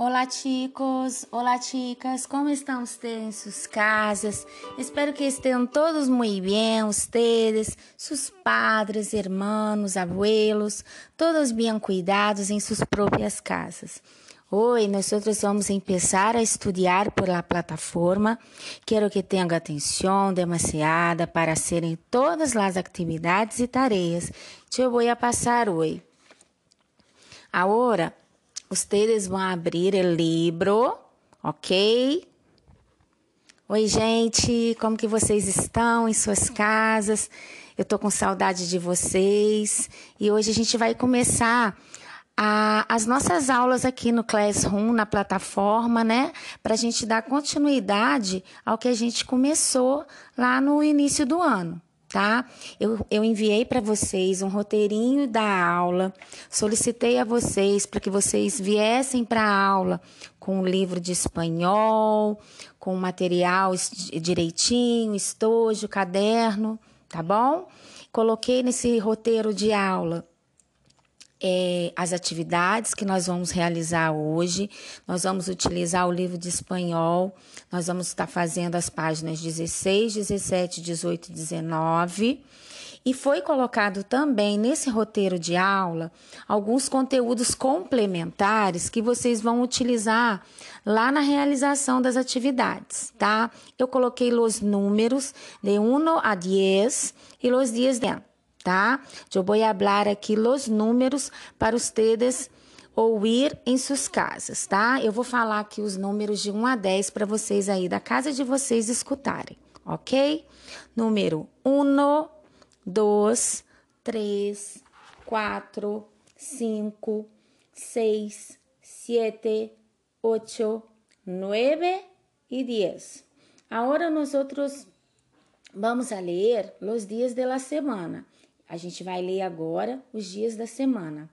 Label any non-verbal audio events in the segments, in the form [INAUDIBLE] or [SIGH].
Olá, chicos! Olá, chicas! Como estão ustedes em suas casas? Espero que estejam todos muito bem, ustedes, seus padres, hermanos, abuelos, todos bem cuidados em suas próprias casas. Hoje nós vamos começar a estudar por la plataforma. Quero que tenham atenção demasiada para serem todas as atividades e tarefas que eu vou passar hoje. Agora, Ustedes vão abrir o livro, ok? Oi, gente, como que vocês estão em suas casas? Eu tô com saudade de vocês e hoje a gente vai começar a, as nossas aulas aqui no Classroom, na plataforma, né? Para a gente dar continuidade ao que a gente começou lá no início do ano tá? Eu, eu enviei para vocês um roteirinho da aula, solicitei a vocês para que vocês viessem para a aula com um livro de espanhol, com material direitinho, estojo, caderno, tá bom? Coloquei nesse roteiro de aula é, as atividades que nós vamos realizar hoje. Nós vamos utilizar o livro de espanhol, nós vamos estar fazendo as páginas 16, 17, 18 e 19. E foi colocado também nesse roteiro de aula alguns conteúdos complementares que vocês vão utilizar lá na realização das atividades, tá? Eu coloquei os números de 1 a 10 e os dias dentro tá? Eu vou falar aqui os números para ustedes ouvir em suas casas, tá? Eu vou falar aqui os números de 1 a 10 para vocês aí da casa de vocês escutarem, ok? Número 1, 2, 3, 4, 5, 6, 7, 8, 9 e 10. Agora nós vamos a ler os dias da semana. A gente vai ler agora os dias da semana: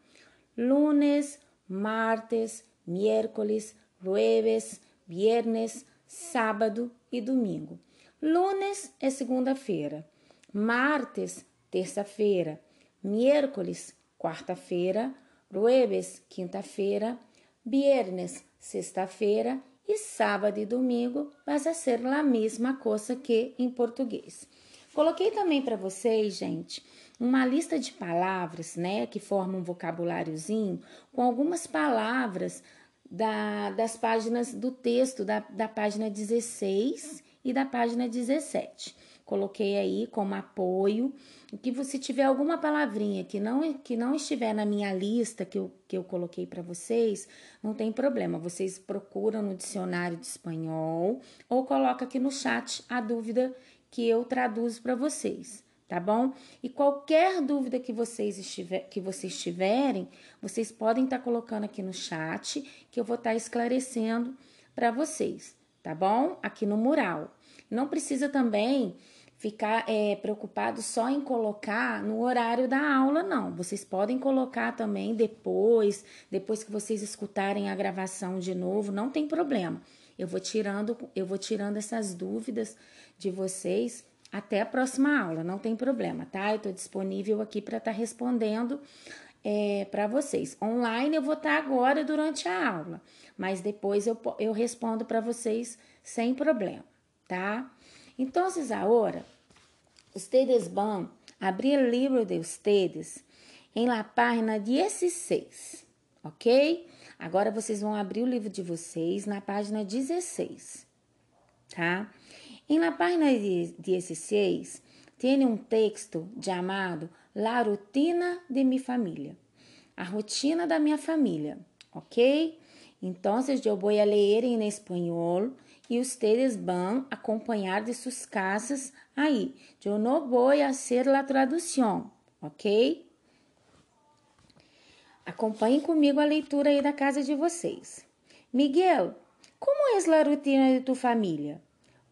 lunes, martes, miércoles, jueves, viernes, sábado e domingo. Lunes é segunda-feira, martes, terça-feira, miércoles, quarta-feira, jueves, quinta-feira, viernes, sexta-feira. E sábado e domingo vai ser a mesma coisa que em português. Coloquei também para vocês, gente, uma lista de palavras, né, que formam um vocabuláriozinho com algumas palavras da, das páginas do texto, da, da página 16 e da página 17. Coloquei aí como apoio que você tiver alguma palavrinha que não, que não estiver na minha lista que eu, que eu coloquei para vocês, não tem problema. Vocês procuram no dicionário de espanhol ou coloca aqui no chat a dúvida que eu traduzo para vocês tá bom? E qualquer dúvida que vocês, estiver, que vocês tiverem, vocês podem estar tá colocando aqui no chat, que eu vou estar tá esclarecendo para vocês, tá bom? Aqui no mural. Não precisa também ficar é, preocupado só em colocar no horário da aula, não. Vocês podem colocar também depois, depois que vocês escutarem a gravação de novo, não tem problema. Eu vou tirando, eu vou tirando essas dúvidas de vocês até a próxima aula, não tem problema, tá? Eu tô disponível aqui para estar tá respondendo é, para vocês. Online eu vou estar tá agora durante a aula, mas depois eu, eu respondo para vocês sem problema, tá? Então, agora, ustedes vão abrir o livro de ustedes em la página 16, ok? Agora vocês vão abrir o livro de vocês na página 16, tá? Em la página 16 tem um texto chamado La Rutina de mi Família, a rotina da minha família, ok? Então, eu vou ler em espanhol e vocês vão acompanhar de suas casas aí. Eu não vou fazer a tradução, ok? Acompanhem comigo a leitura aí da casa de vocês. Miguel, como é a rotina de tu família?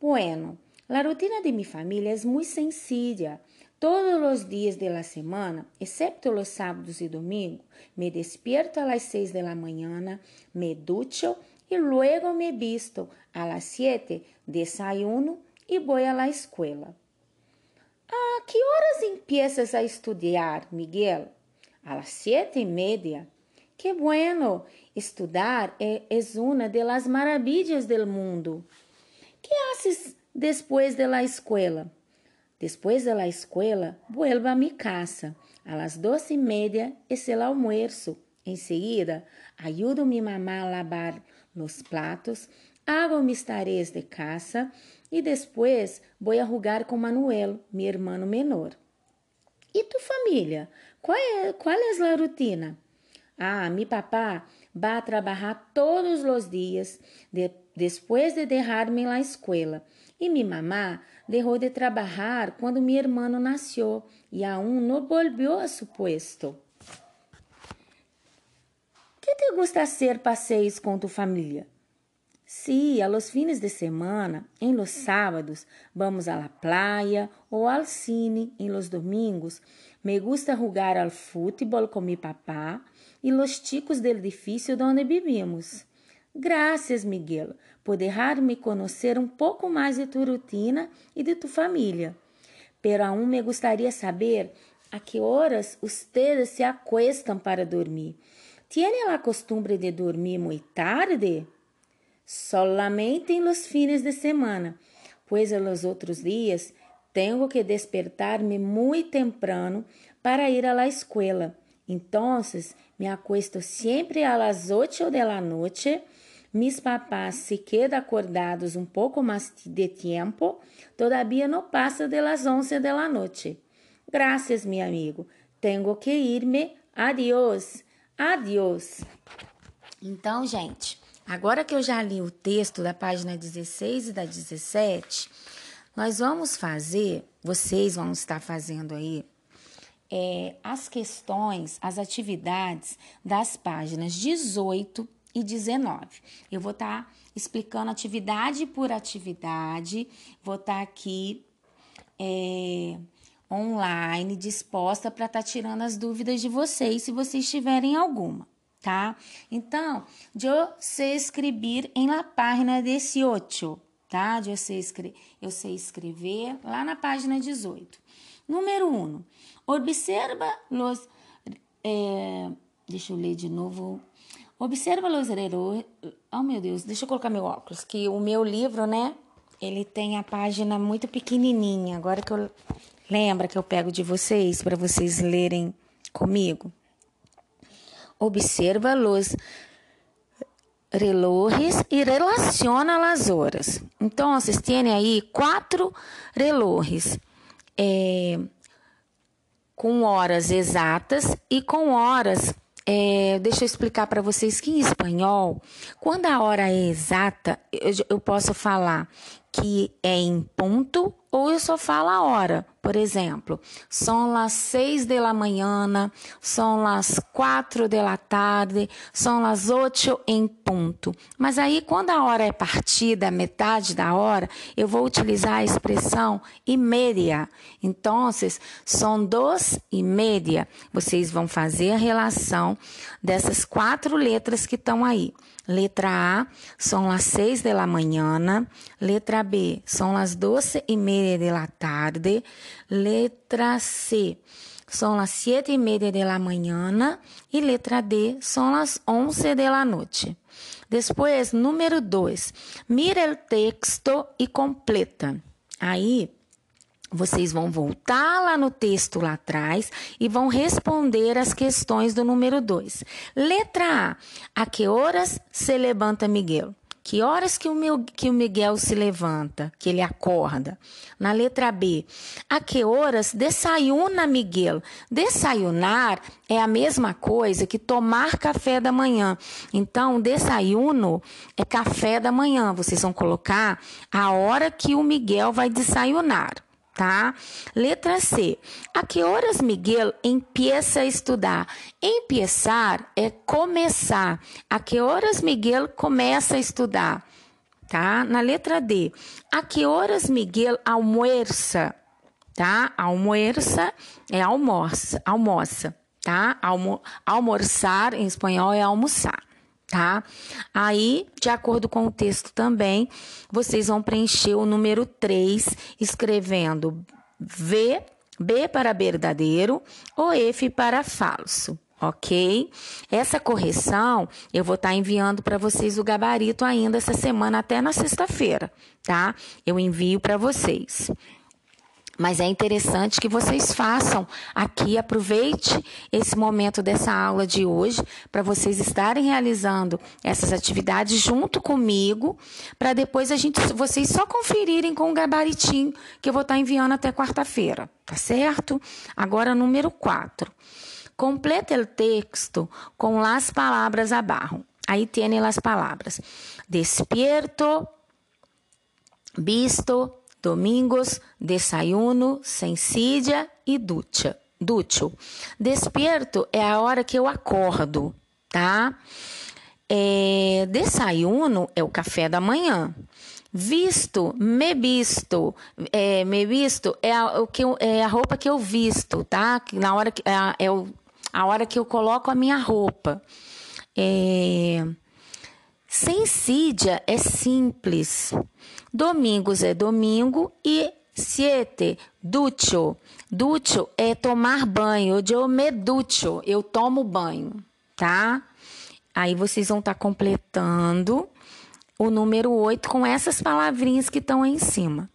Bueno, la rutina de mi familia es muy sencilla. Todos los días de la semana, excepto los sábados y domingos, me despierto a las 6 de la mañana, me ducho y luego me visto. A las 7 desayuno y voy a la escuela. ¿A qué horas empiezas a estudiar, Miguel? A las siete y media. Que bueno! Estudar é, é uma das maravilhas do mundo. Que haces depois da escola? Depois da escola, vuelvo a mi casa. A las doce e meia es el almuerzo. Em seguida, ajudo mi mamá a lavar os platos, hago mis tareas de casa e depois vou a jugar com Manuel, meu irmão menor. E tu família? Qual é, qual é a rotina? Ah, mi papá vai trabalhar todos os dias de, depois de deixar-me na escola. E mi mamá deixou de trabalhar quando meu irmão nasceu e aún não volviu a seu puesto. Que te gusta hacer passeios com tu família? Sí, a los fines de semana, em los sábados, vamos a la playa ou al cine em los domingos. Me gusta jugar al fútbol com mi papá e los chicos del edifício onde vivimos. Graças, Miguel, por deixar-me conhecer um pouco mais de tu rotina e de tu família. Pero aún me gustaría saber a que horas ustedes se acuestan para dormir. ¿Tienen la costumbre de dormir muy tarde? Solamente en los fines de semana, pues en los otros días tengo que despertar-me muy temprano para ir a la escuela. Entonces, me acuesto sempre a las 8 de la noche. Mis papás se quedam acordados um pouco mais de tempo. Todavia não passa de las 11 de la noche. Graças, meu amigo. Tenho que irme. Adiós. Adiós. Então, gente, agora que eu já li o texto da página 16 e da 17, nós vamos fazer, vocês vão estar fazendo aí é, as questões, as atividades das páginas 18 e 19. Eu vou estar tá explicando atividade por atividade, vou estar tá aqui é, online, disposta para estar tá tirando as dúvidas de vocês, se vocês tiverem alguma, tá? Então, eu sei escrever em la página 18, tá? Eu sei, escrever, eu sei escrever lá na página 18. Número 1. Um, Observa los. É, deixa eu ler de novo. Observa errores. Oh, meu Deus, deixa eu colocar meu óculos. Que o meu livro, né? Ele tem a página muito pequenininha. Agora que eu. Lembra que eu pego de vocês para vocês lerem comigo? Observa los relojos e relaciona as horas. Então, vocês têm aí quatro relojos. É, com horas exatas e com horas. É, deixa eu explicar para vocês que em espanhol, quando a hora é exata, eu, eu posso falar que é em ponto ou eu só falo a hora. Por exemplo, são as seis da manhã, são as quatro da tarde, são as oito em ponto. Mas aí, quando a hora é partida, metade da hora, eu vou utilizar a expressão e média. Então, são duas e média. Vocês vão fazer a relação dessas quatro letras que estão aí. Letra A são as seis da manhã, letra B são as doze e meia da tarde, letra C são as sete e meia da manhã e letra D são as onze da noite. Depois, número 2, mira o texto e completa. Aí, vocês vão voltar lá no texto lá atrás e vão responder as questões do número 2. Letra A. A que horas se levanta Miguel? Que horas que o, meu, que o Miguel se levanta, que ele acorda? Na letra B, a que horas desayuna Miguel? Desayunar é a mesma coisa que tomar café da manhã. Então, desayuno é café da manhã. Vocês vão colocar a hora que o Miguel vai desayunar tá? Letra C. A que horas Miguel empieza a estudar? Empiezar é começar. A que horas Miguel começa a estudar? Tá? Na letra D. A que horas Miguel almoça? Tá? Almoça é almoça, almoça, tá? Almo, almoçar em espanhol é almoçar tá? Aí, de acordo com o texto também, vocês vão preencher o número 3 escrevendo V, B para verdadeiro ou F para falso, ok? Essa correção eu vou estar tá enviando para vocês o gabarito ainda essa semana, até na sexta-feira, tá? Eu envio para vocês. Mas é interessante que vocês façam aqui, aproveite esse momento dessa aula de hoje para vocês estarem realizando essas atividades junto comigo, para depois a gente vocês só conferirem com o gabaritinho que eu vou estar tá enviando até quarta-feira, tá certo? Agora número 4. Completa o texto com as palavras abaixo. Aí tem as palavras: despierto, visto, domingos, desayuno, sencilla e ducha. Dútil. Despierto é a hora que eu acordo, tá? É, desayuno é o café da manhã. Visto, me visto, é, me visto é a, o que eu, é a roupa que eu visto, tá? Na hora que é, é o, a hora que eu coloco a minha roupa. É, Sencídia é simples. Domingos é domingo e siete, ducho. Ducho é tomar banho. Eu me ducho, eu tomo banho, tá? Aí vocês vão estar tá completando o número 8 com essas palavrinhas que estão aí em cima.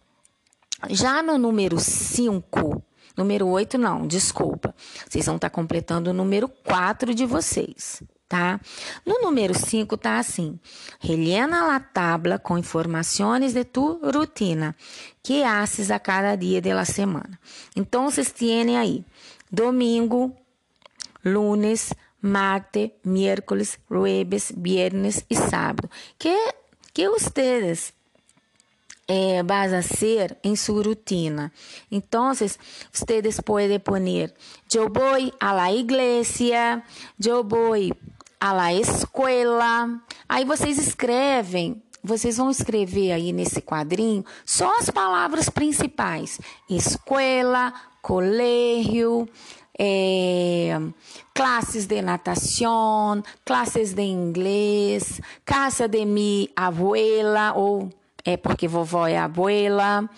Já no número 5, número 8 não, desculpa. Vocês vão estar tá completando o número 4 de vocês tá? No número 5 tá assim: Rellena la tabla com informações de tu rutina que haces a cada dia de la semana. Então, vocês têm aí domingo, lunes, martes, miércoles, jueves, viernes e sábado. Que que ustedes eh, vas a hacer en su rutina. Entonces, ustedes pueden poner, yo voy a la iglesia, yo voy a la escuela. Aí vocês escrevem, vocês vão escrever aí nesse quadrinho só as palavras principais: escola, colégio, é, classes de natação, classes de inglês, casa de mi abuela, ou é porque vovó é abuela,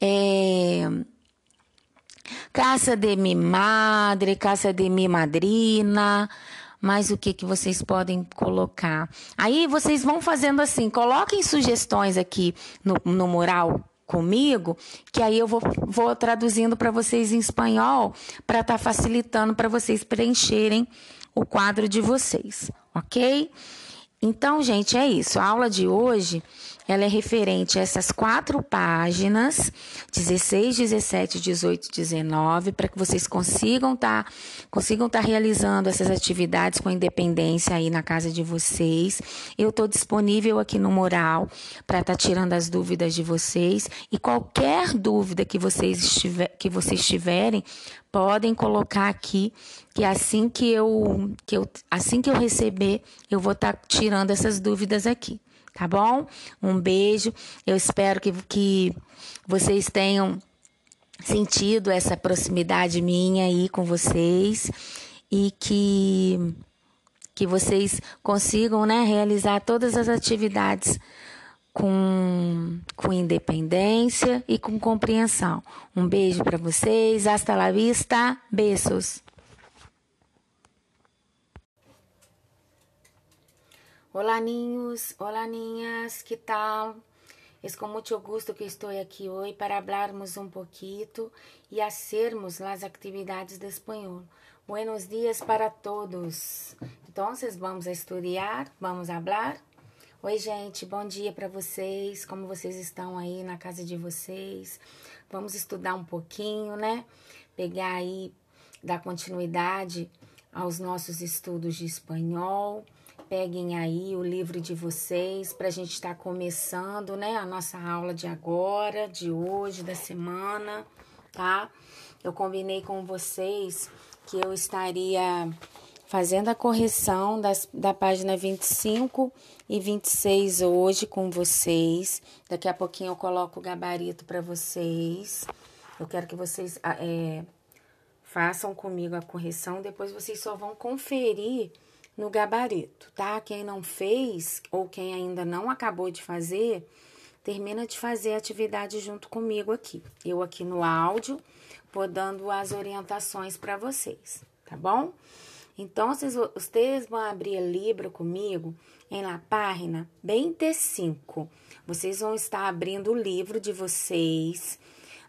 é, casa de mi madre, casa de mi madrina, mas o que, que vocês podem colocar. Aí vocês vão fazendo assim, coloquem sugestões aqui no, no mural comigo, que aí eu vou, vou traduzindo para vocês em espanhol, para estar tá facilitando para vocês preencherem o quadro de vocês, ok? Então, gente, é isso. A aula de hoje ela é referente a essas quatro páginas, 16, 17, 18, 19, para que vocês consigam estar tá, consigam estar tá realizando essas atividades com independência aí na casa de vocês. Eu estou disponível aqui no Moral para estar tá tirando as dúvidas de vocês e qualquer dúvida que vocês, estiver, que vocês tiverem, podem colocar aqui que assim que eu, que eu assim que eu receber, eu vou estar tá tirando essas dúvidas aqui tá bom? Um beijo. Eu espero que, que vocês tenham sentido essa proximidade minha aí com vocês e que que vocês consigam, né, realizar todas as atividades com, com independência e com compreensão. Um beijo para vocês. Hasta la vista. Beijos. Olá, ninhos, olá, niñas, que tal? É com muito gosto que estou aqui hoje para falarmos um pouquinho e hacermos as atividades de espanhol. Buenos dias para todos. Então, vamos estudar, vamos falar. Oi, gente, bom dia para vocês. Como vocês estão aí na casa de vocês? Vamos estudar um pouquinho, né? Pegar aí, dar continuidade aos nossos estudos de espanhol peguem aí o livro de vocês para a gente estar tá começando, né? A nossa aula de agora, de hoje, da semana, tá? Eu combinei com vocês que eu estaria fazendo a correção das, da página 25 e 26 hoje com vocês. Daqui a pouquinho eu coloco o gabarito para vocês. Eu quero que vocês é, façam comigo a correção, depois vocês só vão conferir no gabarito, tá? Quem não fez ou quem ainda não acabou de fazer, termina de fazer a atividade junto comigo aqui. Eu aqui no áudio, vou dando as orientações para vocês, tá bom? Então, vocês vão abrir o livro comigo em la página 25. Vocês vão estar abrindo o livro de vocês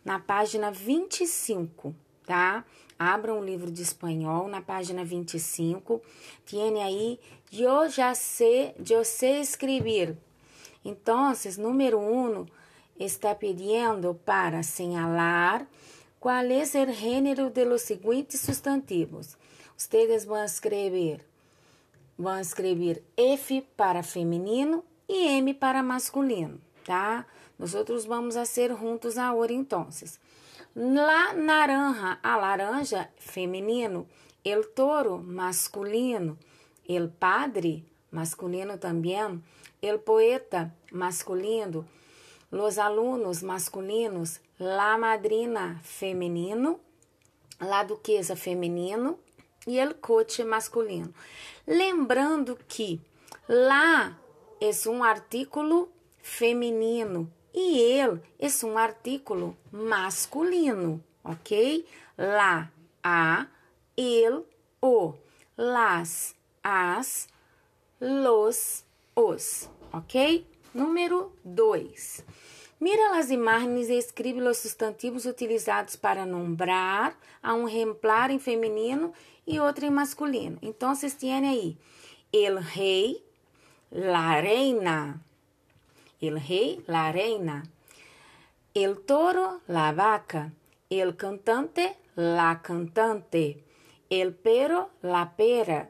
na página 25, tá? Abram o livro de espanhol na página 25. Tiene aí, eu já sei, eu sei escrever. Então, número 1 um, está pedindo para señalar qual é o gênero de los seguintes sustantivos. Ustedes vão escrever, vão escrever F para feminino e M para masculino, tá? Nós outros vamos a ser juntos agora, então. La naranja, a laranja, feminino. El toro, masculino. El padre, masculino também. El poeta, masculino. Los alunos, masculinos. La madrina, feminino. La duquesa, feminino e el coche masculino. Lembrando que lá é um artículo feminino e ele é um artículo masculino, ok? Lá, a, ele, o, las, as, los, os, ok? Número 2. Mira as imagens e escreve os substantivos utilizados para nombrar a um exemplar em feminino e outro em masculino. Então, vocês têm aí el rei, la reina, el rei, la reina, el toro, la vaca, el cantante, la cantante, el pero, la pera,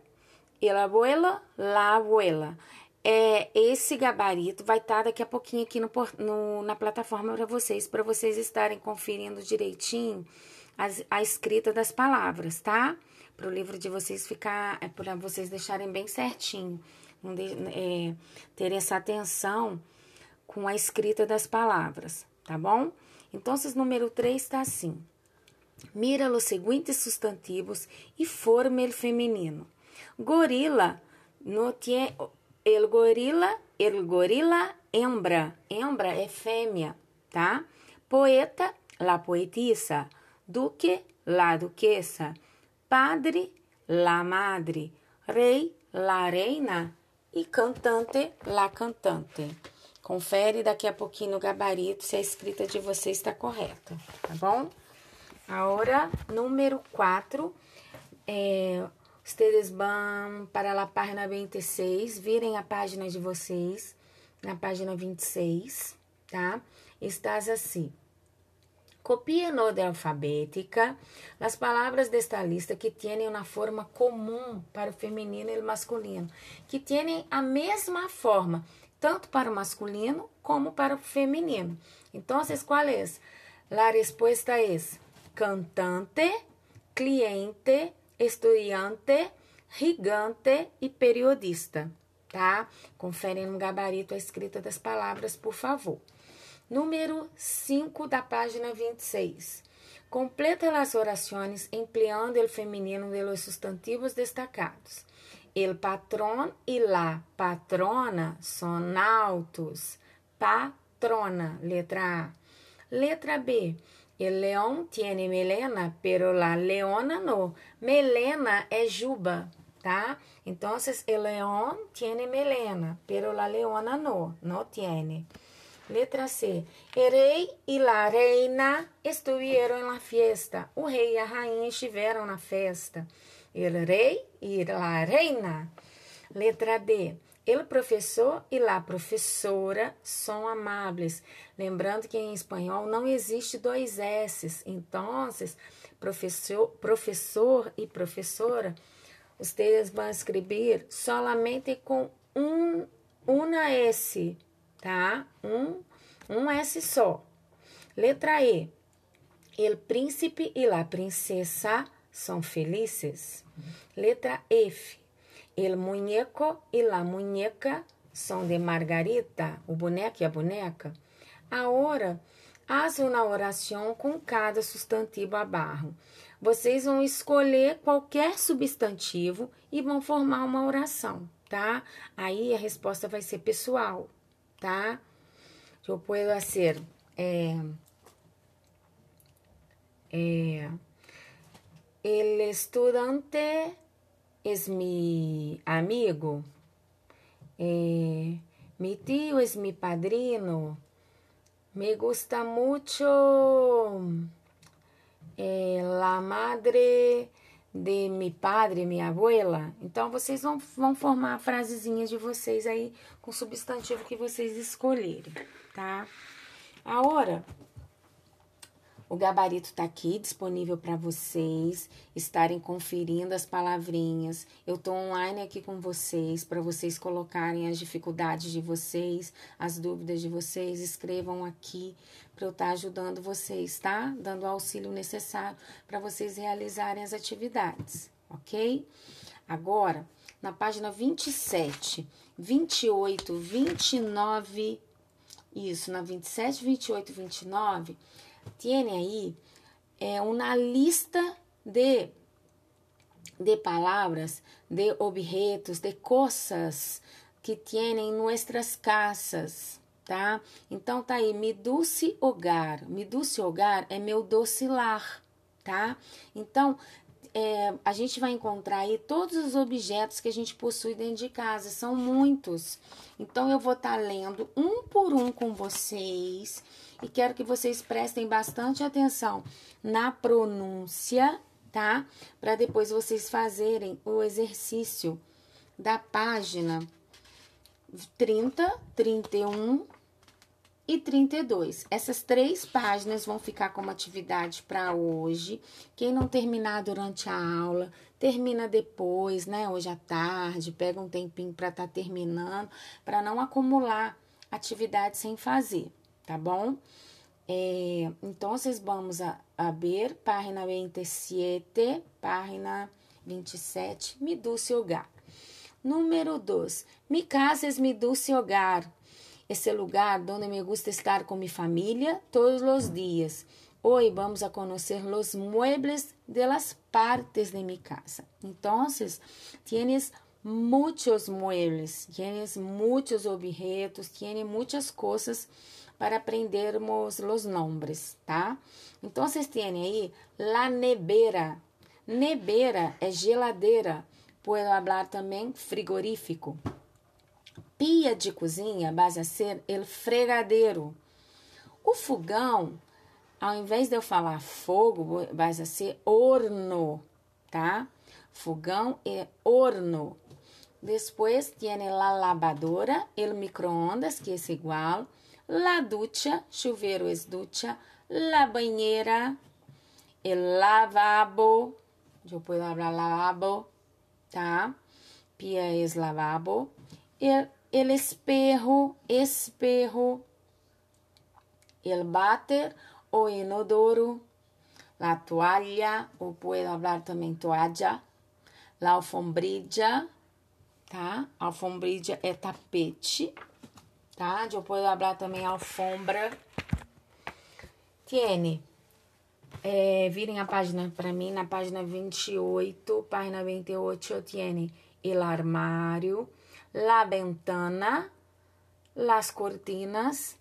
el abuelo, la abuela. É, esse gabarito vai estar tá daqui a pouquinho aqui no, no na plataforma para vocês, para vocês estarem conferindo direitinho as, a escrita das palavras, tá? Para o livro de vocês ficar, é, para vocês deixarem bem certinho, de, é, ter essa atenção com a escrita das palavras, tá bom? Então, número 3 está assim. Mira os seguintes substantivos e forma el feminino. Gorila no tiene El gorila, el gorila, hembra. Hembra é fêmea, tá? Poeta, la poetisa. Duque, la duquesa. Padre, la madre. Rei, la reina. E cantante, la cantante. Confere daqui a pouquinho no gabarito se a escrita de você está correta, tá bom? Agora, número 4, é, vão para a página 26, virem a página de vocês, na página 26, tá? Estás assim. Copie en orden alfabética as palavras desta lista que têm uma forma comum para o feminino e o masculino, que têm a mesma forma, tanto para o masculino como para o feminino. Então, qual é? A resposta é cantante, cliente, estudiante, gigante e periodista, tá? Confere no gabarito a escrita das palavras, por favor. Número 5 da página 26. Completa as orações empleando o feminino de los sustantivos destacados. El patrón y la patrona son altos. Patrona, letra A. Letra B. El leão tiene melena, pero la leona no. Melena é juba, tá? Então, el leão tiene melena, pero la leona no, no tiene. Letra C. El rei e la reina estuvieron en la fiesta. O rei e a rainha estiveram na festa. El rei e la reina. Letra D. El professor e la professora são amáveis. Lembrando que em espanhol não existe dois S. Então, professor, professor e professora, vocês vão escrever solamente com um, uma S, tá? Um, um S só. Letra E. El príncipe e la princesa são felizes. Letra F. El muñeco e la muñeca são de Margarita, o boneco e a boneca. Agora, faz uma oração com cada substantivo abarro. Vocês vão escolher qualquer substantivo e vão formar uma oração, tá? Aí a resposta vai ser pessoal, tá? Eu posso ser é, é, el estudante es mi amigo, eh, mi tío es mi padrino, me gusta mucho eh, la madre de mi padre, minha abuela. Então, vocês vão, vão formar a frasezinha de vocês aí com o substantivo que vocês escolherem, tá? Agora, o gabarito está aqui disponível para vocês estarem conferindo as palavrinhas. Eu estou online aqui com vocês para vocês colocarem as dificuldades de vocês, as dúvidas de vocês. Escrevam aqui para eu estar tá ajudando vocês, tá? Dando o auxílio necessário para vocês realizarem as atividades, ok? Agora, na página 27, 28, 29, isso, na 27, 28, 29 tiene aí é, uma lista de, de palavras, de objetos, de coisas que tienen nuestras casas, tá? Então tá aí, mi doce hogar. Mi doce hogar é meu doce lar, tá? Então, é, a gente vai encontrar aí todos os objetos que a gente possui dentro de casa, são muitos. Então, eu vou estar tá lendo um por um com vocês e quero que vocês prestem bastante atenção na pronúncia, tá? Para depois vocês fazerem o exercício da página 30, 31 e 32. Essas três páginas vão ficar como atividade para hoje. Quem não terminar durante a aula, termina depois, né? Hoje à tarde, pega um tempinho para estar tá terminando, para não acumular atividade sem fazer tá bom? É, então, vamos a, ver página 27, página 27, mi dulce hogar. Número 2. Mi casa es mi dulce hogar. Esse lugar onde me gusta estar com minha família todos os dias. Hoje vamos a conhecer os muebles de las partes de mi casa. Então, tienes muitos muebles, tienes muitos objetos, tienes muitas coisas para aprendermos os nombres, tá? Então, vocês têm aí la nevera. Nevera é geladeira. Puedo falar também frigorífico. Pia de cozinha base a ser el fregadeiro. O fogão, ao invés de eu falar fogo, vai ser horno, tá? Fogão é horno. Depois tem la lavadora, el microondas, que é igual la ducha, chuveiro es ducha, la banheira, el lavabo, eu puedo hablar lavabo, tá? Pia es lavabo, el, el espejo, espejo, el váter o inodoro, la toalha, ou puedo hablar também toalha, la alfombrilla, tá? Alfombrilla é tapete, tá? Eu posso falar também alfombra. Tiene. É, virem a página para mim, na página 28, página 28, tiene el armário, la ventana, las cortinas,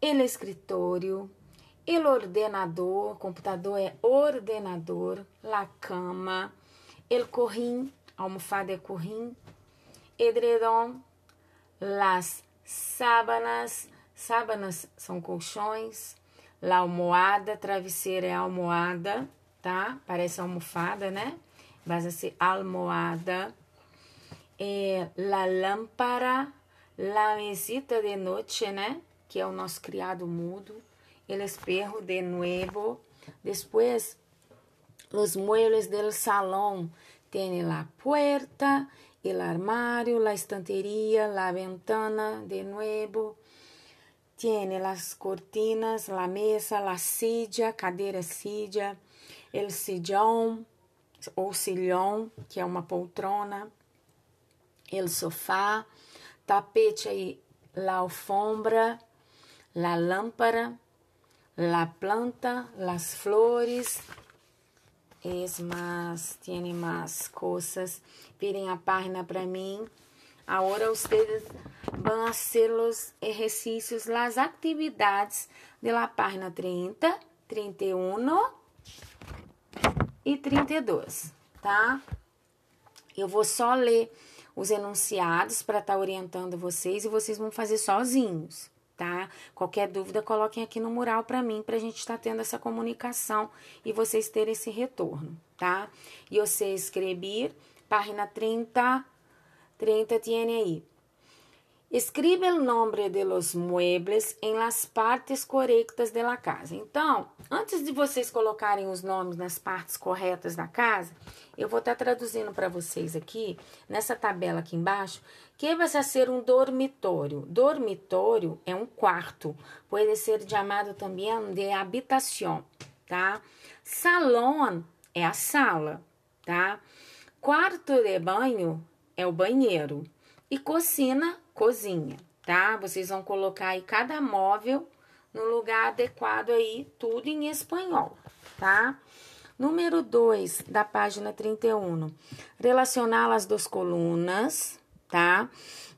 el escritório, el ordenador, computador é ordenador, la cama, el corrim, almofada é corrim, edredom, las sábanas, sábanas são colchões, la almohada, travesseiro é almohada, tá? Parece almofada, né? Mas assim, almohada. É, la lámpara, la mesita de noite, né? Que é o nosso criado mudo. El espejo de nuevo. Depois, os muebles del salão. Tem la puerta, el armario, la estantería, la ventana de nuevo. Tiene las cortinas, la mesa, la silla, cadeira silla, el sillón ou sillón, que é uma poltrona, el sofá, tapete aí, la alfombra, la lámpara, la planta, las flores, es más, tiene más cosas. Virem a página para mim. Agora vocês vão fazer os exercícios, as atividades da página 30, 31 e 32, tá? Eu vou só ler os enunciados para estar tá orientando vocês e vocês vão fazer sozinhos, tá? Qualquer dúvida, coloquem aqui no mural para mim, para a gente estar tá tendo essa comunicação e vocês terem esse retorno, tá? E você escrever, página 30, 30 tiene aí. Escribe o nome de los muebles em las partes correctas de la casa. Então, antes de vocês colocarem os nomes nas partes corretas da casa, eu vou estar tá traduzindo para vocês aqui, nessa tabela aqui embaixo, que vai ser um dormitório. Dormitório é um quarto, pode ser chamado também de habitação, tá? Salão é a sala, tá? Quarto de banho é o banheiro. E cocina cozinha, tá? Vocês vão colocar aí cada móvel no lugar adequado aí, tudo em espanhol, tá? Número 2 da página 31. Relacionar as duas colunas, tá?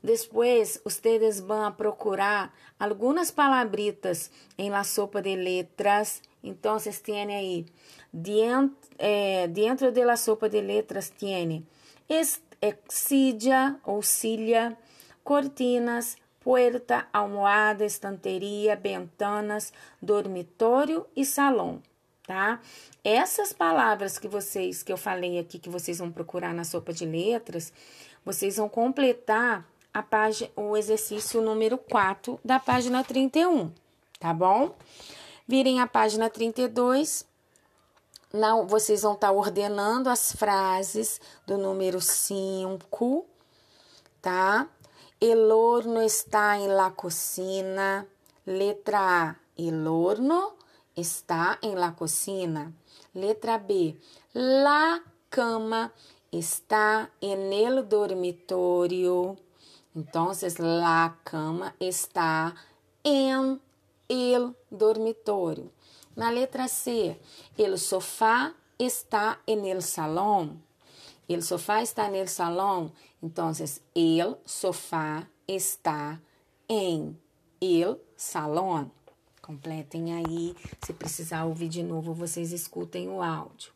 Depois, ustedes vão procurar algumas palabritas em la sopa de letras. Então, vocês têm aí, dentro, eh, dentro de la sopa de letras, tem exídia ou cilha, cortinas, puerta, almohada, estanteria, ventanas, dormitório e salão, tá? Essas palavras que vocês, que eu falei aqui, que vocês vão procurar na sopa de letras, vocês vão completar a página, o exercício número 4 da página 31, tá bom? Virem a página 32, não, vocês vão estar tá ordenando as frases do número 5, tá? El horno está en la cocina. Letra A. El horno está en la cocina. Letra B. La cama está en el dormitorio. Entonces, la cama está en el dormitorio. Na letra C, el sofá está en el salón. El sofá está en el salón. Entonces, el sofá está em el salão. Completem aí. Se precisar ouvir de novo, vocês escutem o áudio.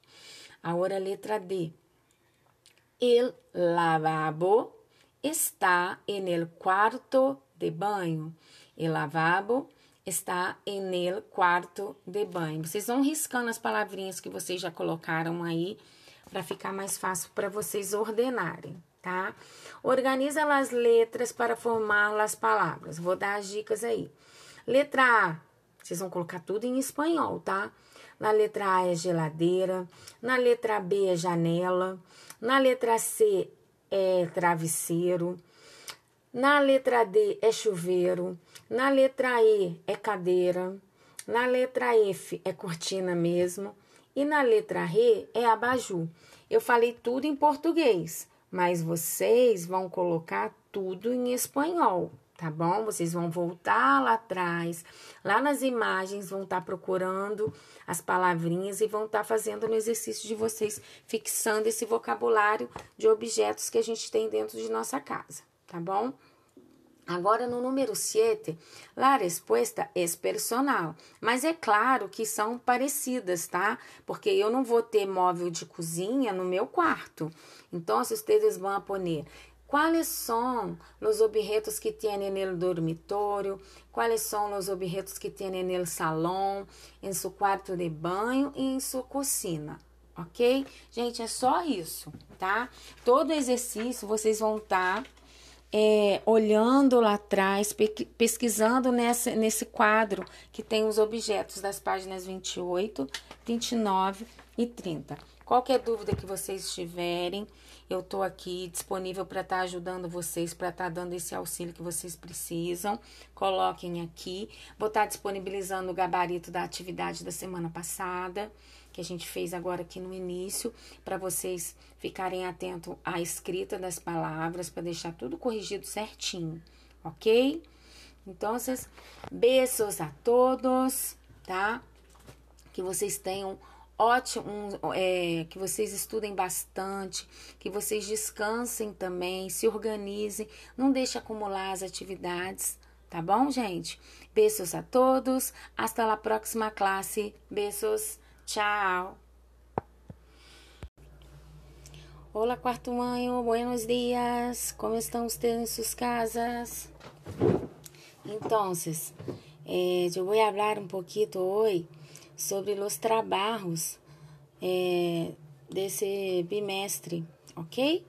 Agora, letra D. El lavabo está en el cuarto de banho. El lavabo está en el cuarto de banho. Vocês vão riscando as palavrinhas que vocês já colocaram aí para ficar mais fácil para vocês ordenarem tá? Organiza as letras para formar as palavras. Vou dar as dicas aí. Letra A, vocês vão colocar tudo em espanhol, tá? Na letra A é geladeira, na letra B é janela, na letra C é travesseiro, na letra D é chuveiro, na letra E é cadeira, na letra F é cortina mesmo e na letra R é abajur. Eu falei tudo em português mas vocês vão colocar tudo em espanhol, tá bom? Vocês vão voltar lá atrás, lá nas imagens, vão estar tá procurando as palavrinhas e vão estar tá fazendo no exercício de vocês, fixando esse vocabulário de objetos que a gente tem dentro de nossa casa, tá bom? Agora, no número 7, a resposta é personal, mas é claro que são parecidas, tá? Porque eu não vou ter móvel de cozinha no meu quarto. Então, vocês vão poner quais são os objetos que tem no dormitório, quais são os objetos que tem no salão, em seu quarto de banho e em sua cozinha, ok? Gente, é só isso, tá? Todo exercício vocês vão estar. Tá é, olhando lá atrás, pesquisando nessa, nesse quadro que tem os objetos das páginas 28, 29 e 30. Qualquer dúvida que vocês tiverem, eu estou aqui disponível para estar tá ajudando vocês, para estar tá dando esse auxílio que vocês precisam. Coloquem aqui. Vou estar tá disponibilizando o gabarito da atividade da semana passada que a gente fez agora aqui no início, para vocês ficarem atentos à escrita das palavras, para deixar tudo corrigido certinho, ok? Então, beijos a todos, tá? Que vocês tenham ótimo, é, que vocês estudem bastante, que vocês descansem também, se organizem, não deixe acumular as atividades, tá bom, gente? Beijos a todos, hasta la próxima classe, beijos. Tchau! Olá, quarto manho, buenos dias. Como estão ustedes em suas casas? Então, eh, eu vou falar um pouquinho hoje sobre os trabalhos eh, desse bimestre, ok?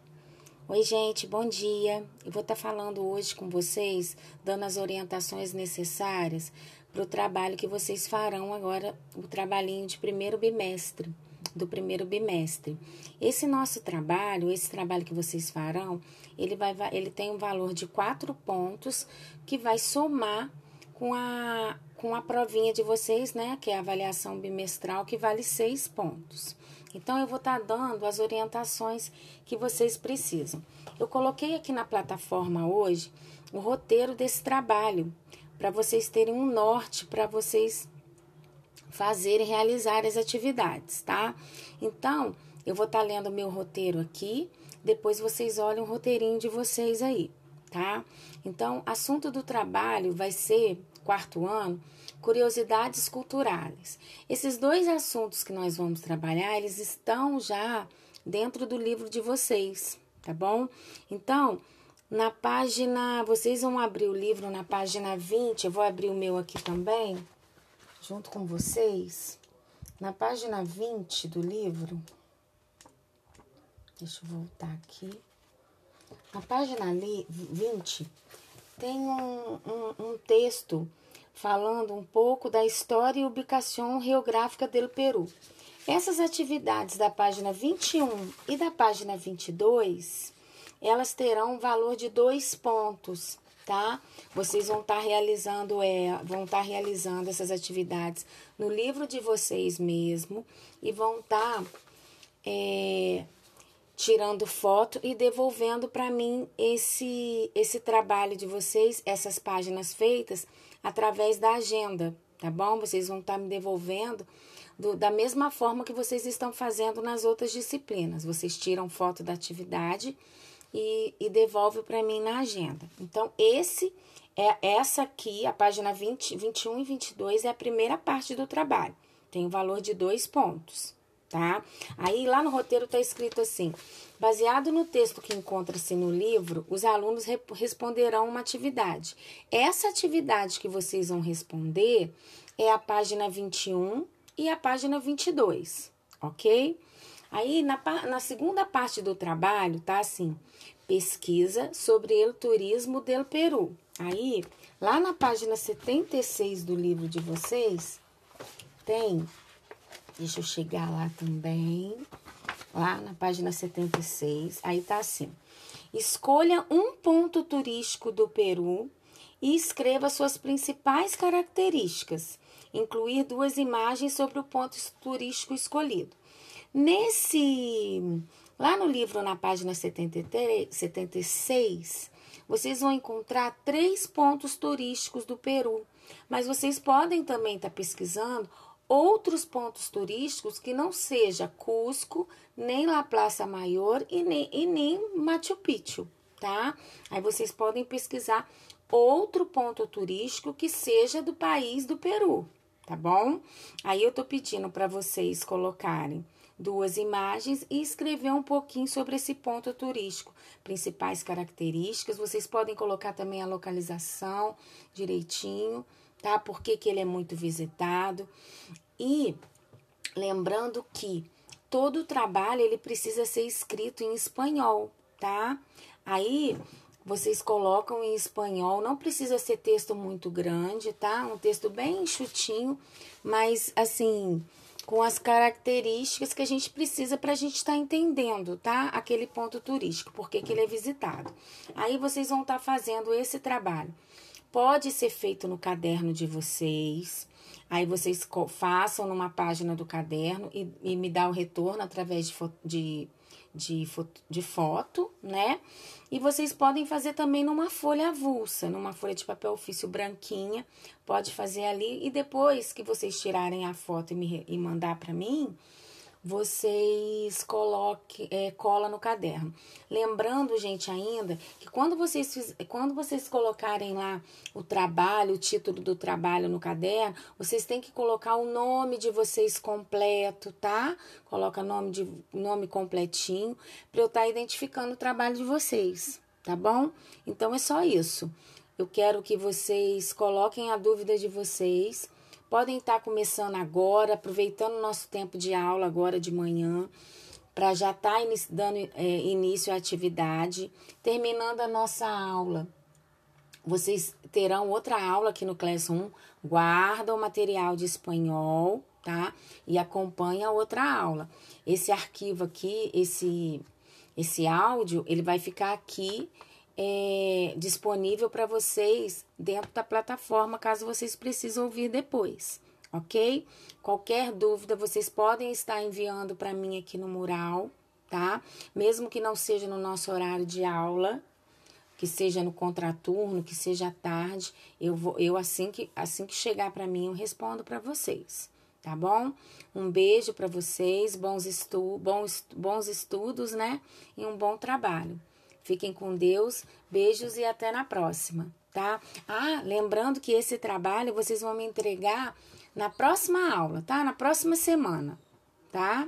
Oi, gente, bom dia. Eu vou estar tá falando hoje com vocês, dando as orientações necessárias para o trabalho que vocês farão agora, o trabalhinho de primeiro bimestre do primeiro bimestre. Esse nosso trabalho, esse trabalho que vocês farão, ele, vai, ele tem um valor de quatro pontos que vai somar com a, com a provinha de vocês, né? Que é a avaliação bimestral, que vale seis pontos. Então, eu vou estar tá dando as orientações que vocês precisam. Eu coloquei aqui na plataforma hoje o roteiro desse trabalho, para vocês terem um norte, para vocês fazer e realizar as atividades, tá? Então, eu vou estar tá lendo o meu roteiro aqui, depois vocês olham o roteirinho de vocês aí, tá? Então, assunto do trabalho vai ser, quarto ano, curiosidades culturais. Esses dois assuntos que nós vamos trabalhar, eles estão já dentro do livro de vocês, tá bom? Então, na página, vocês vão abrir o livro na página 20, eu vou abrir o meu aqui também junto com vocês na página 20 do livro. Deixa eu voltar aqui. Na página 20 tem um, um, um texto falando um pouco da história e ubicação geográfica do Peru. Essas atividades da página 21 e da página 22, elas terão um valor de dois pontos tá? Vocês vão estar tá realizando, é, vão estar tá realizando essas atividades no livro de vocês mesmo e vão estar tá, é, tirando foto e devolvendo para mim esse esse trabalho de vocês, essas páginas feitas através da agenda, tá bom? Vocês vão estar tá me devolvendo do, da mesma forma que vocês estão fazendo nas outras disciplinas. Vocês tiram foto da atividade e, e devolve para mim na agenda. Então, esse é essa aqui, a página 20, 21 e 22 é a primeira parte do trabalho. Tem o valor de dois pontos, tá? Aí lá no roteiro tá escrito assim: baseado no texto que encontra-se no livro, os alunos responderão uma atividade. Essa atividade que vocês vão responder é a página 21 e a página 22, ok? Aí, na, na segunda parte do trabalho, tá assim: pesquisa sobre o turismo del Peru. Aí, lá na página 76 do livro de vocês, tem. Deixa eu chegar lá também. Lá na página 76, aí tá assim: escolha um ponto turístico do Peru e escreva suas principais características. Incluir duas imagens sobre o ponto turístico escolhido. Nesse, lá no livro, na página 73, 76, vocês vão encontrar três pontos turísticos do Peru, mas vocês podem também estar tá pesquisando outros pontos turísticos que não seja Cusco, nem La Plaza Maior e nem, e nem Machu Picchu, tá? Aí vocês podem pesquisar outro ponto turístico que seja do país do Peru, tá bom? Aí eu tô pedindo para vocês colocarem duas imagens e escrever um pouquinho sobre esse ponto turístico, principais características. Vocês podem colocar também a localização direitinho, tá? Por que, que ele é muito visitado. E lembrando que todo o trabalho ele precisa ser escrito em espanhol, tá? Aí vocês colocam em espanhol, não precisa ser texto muito grande, tá? Um texto bem enxutinho, mas assim, com as características que a gente precisa para a gente estar tá entendendo, tá? Aquele ponto turístico, porque que ele é visitado. Aí vocês vão estar tá fazendo esse trabalho. Pode ser feito no caderno de vocês. Aí vocês façam numa página do caderno e, e me dá o retorno através de, de de foto, de foto, né? E vocês podem fazer também numa folha avulsa, numa folha de papel ofício branquinha, pode fazer ali e depois que vocês tirarem a foto e, me, e mandar para mim, vocês coloquem, é, cola no caderno. Lembrando, gente, ainda que quando vocês, quando vocês colocarem lá o trabalho, o título do trabalho no caderno, vocês têm que colocar o nome de vocês completo, tá? Coloca nome de nome completinho para eu estar tá identificando o trabalho de vocês, tá bom? Então é só isso. Eu quero que vocês coloquem a dúvida de vocês podem estar começando agora, aproveitando o nosso tempo de aula agora de manhã, para já estar tá dando é, início à atividade, terminando a nossa aula. Vocês terão outra aula aqui no Classroom, guarda o material de espanhol, tá? E acompanha outra aula. Esse arquivo aqui, esse, esse áudio, ele vai ficar aqui é, disponível para vocês dentro da plataforma, caso vocês precisem ouvir depois, ok? Qualquer dúvida, vocês podem estar enviando para mim aqui no mural, tá? Mesmo que não seja no nosso horário de aula, que seja no contraturno, que seja à tarde, eu vou, eu assim que assim que chegar para mim, eu respondo para vocês, tá bom? Um beijo para vocês, bons, estu bons, bons estudos, né? E um bom trabalho. Fiquem com Deus, beijos e até na próxima, tá? Ah, lembrando que esse trabalho vocês vão me entregar na próxima aula, tá? Na próxima semana, tá?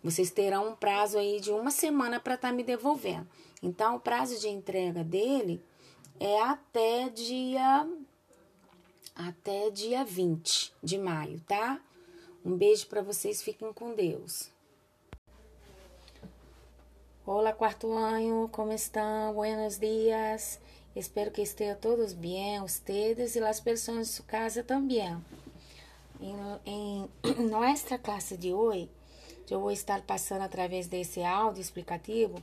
Vocês terão um prazo aí de uma semana para estar tá me devolvendo. Então, o prazo de entrega dele é até dia até dia 20 de maio, tá? Um beijo para vocês, fiquem com Deus. Hola cuarto año, ¿cómo están? Buenos días. Espero que estén todos bien, ustedes y las personas de su casa también. En, en [CLEARS THROAT] nuestra clase de hoy, eu vou estar passando através desse áudio explicativo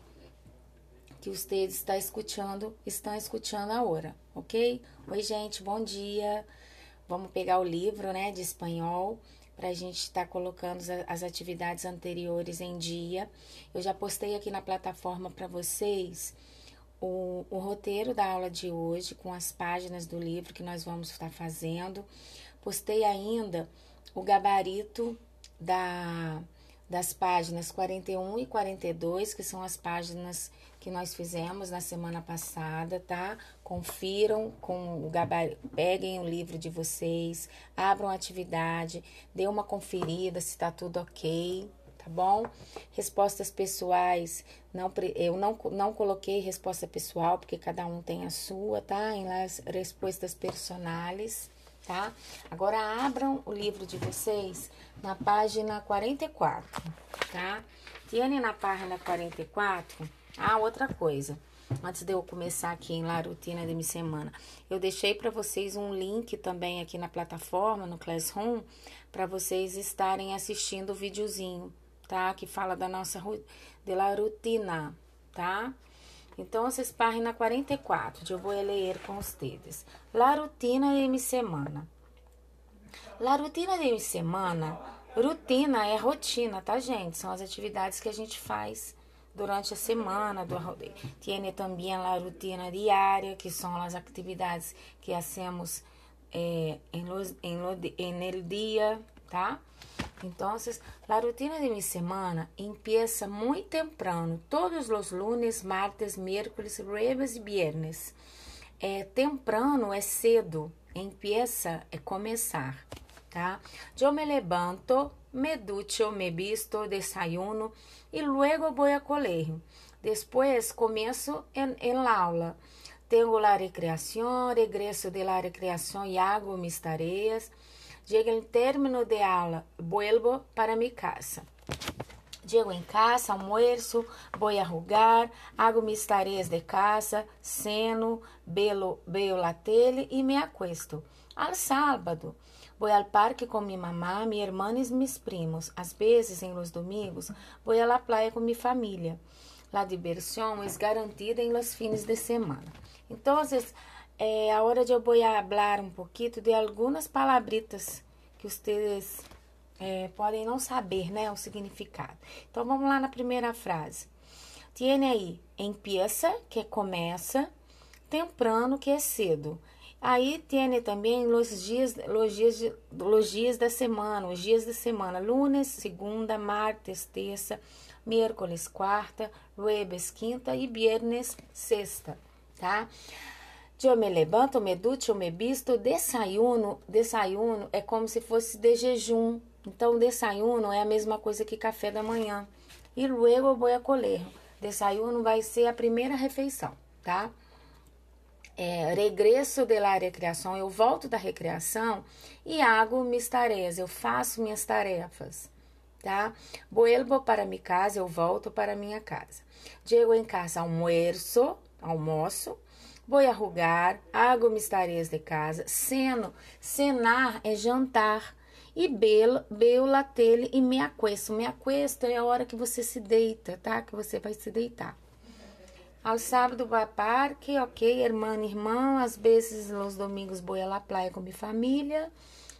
que vocês estão escutando, estão escutando agora, ok? Oi, gente, bom dia. Vamos pegar o livro, né, de espanhol para a gente estar tá colocando as atividades anteriores em dia. Eu já postei aqui na plataforma para vocês o, o, roteiro da aula de hoje, com as páginas do livro que nós vamos estar fazendo. Postei ainda o gabarito da, das páginas 41 e 42, que são as páginas que nós fizemos na semana passada, tá? Confiram com o gabarito, peguem o livro de vocês, abram a atividade, dê uma conferida se tá tudo ok, tá bom? Respostas pessoais, não, eu não, não coloquei resposta pessoal, porque cada um tem a sua, tá? Em las respostas personais, tá? Agora abram o livro de vocês na página 44, tá? Tiane na página 44 ah, outra coisa. Antes de eu começar aqui em La Rutina de minha semana, eu deixei para vocês um link também aqui na plataforma, no Classroom, para vocês estarem assistindo o videozinho, tá? Que fala da nossa de la rutina, tá? Então, vocês página 44, eu vou ler com vocês. La rutina de minha semana. La rutina de minha semana, rutina é rotina, tá, gente? São as atividades que a gente faz durante a semana do rodeio. Tiene também a rotina diária, que são as atividades que hacemos eh, em, lo, dia, tá? Então, a rotina de minha semana empieza muito temprano, todos os lunes, martes, miércoles, jueves e viernes. É, temprano é cedo, empieza é começar, tá? Eu me levanto, me ducho, me visto, desayuno, y luego voy a colegio. Después comienzo en, en la aula. Tengo la recreación, regreso de la recreación y hago mis tareas. Llega el término de aula, vuelvo para mi casa. Llego em casa, almoço, vou a jugar, hago mis tareas de casa, ceno, veo, veo la tele e me acuesto. Al sábado, Vou ao parque com minha mamá, minha irmã e meus primos. Às vezes, em los domingos, vou à la playa com minha família. La diversión é garantida em los fines de semana. Então, é a hora de eu vou falar um pouquinho de algumas palabritas que vocês é, podem não saber, né, o significado. Então, vamos lá na primeira frase. Tiene aí, empieza, que começa, temprano, que é cedo, Aí tem também os dias, os dias, os dias da semana, os dias da semana, lunes, segunda, martes, terça, miércoles, quarta, jueves, quinta e viernes, sexta, tá? Eu me levanto, me ducho, me visto, desayuno, desayuno é como se fosse de jejum. Então, desayuno é a mesma coisa que café da manhã. E luego vou a comer. Desayuno vai ser a primeira refeição, tá? É, regresso de la recreação, eu volto da recreação e hago minhas tarefas, eu faço minhas tarefas, tá? Vuelvo para minha casa, eu volto para minha casa. Chego em casa, almoço, almoço, vou arrugar, hago minhas tarefas de casa, ceno, cenar é jantar, e belo, beu la tele e me aquesto. Me aquesto é a hora que você se deita, tá? Que você vai se deitar. Ao sábado vai parque, ok, irmã, irmão, às vezes nos domingos vou a la playa com minha família.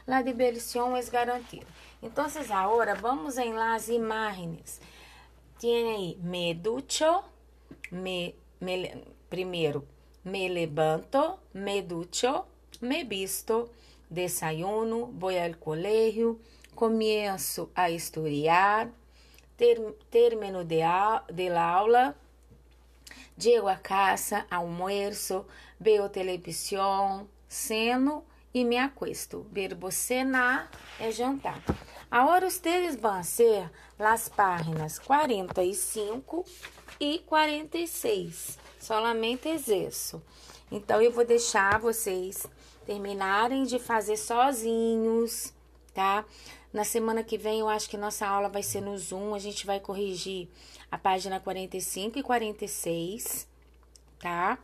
La diversión es garantida. Então, agora vamos em las imagens. Tem aí, me ducho, me, me, primeiro, me levanto, me ducho, me visto, desayuno, vou ao colégio, começo a estudar, ter, termino de, de aula, chego a casa, almoço, vejo televisão, ceno e me acuesto. Verbo cenar é jantar. Agora, vocês vão ser as páginas 45 e 46. Solamente isso. Então, eu vou deixar vocês terminarem de fazer sozinhos, tá? Na semana que vem eu acho que nossa aula vai ser no Zoom, a gente vai corrigir a página 45 e 46, tá?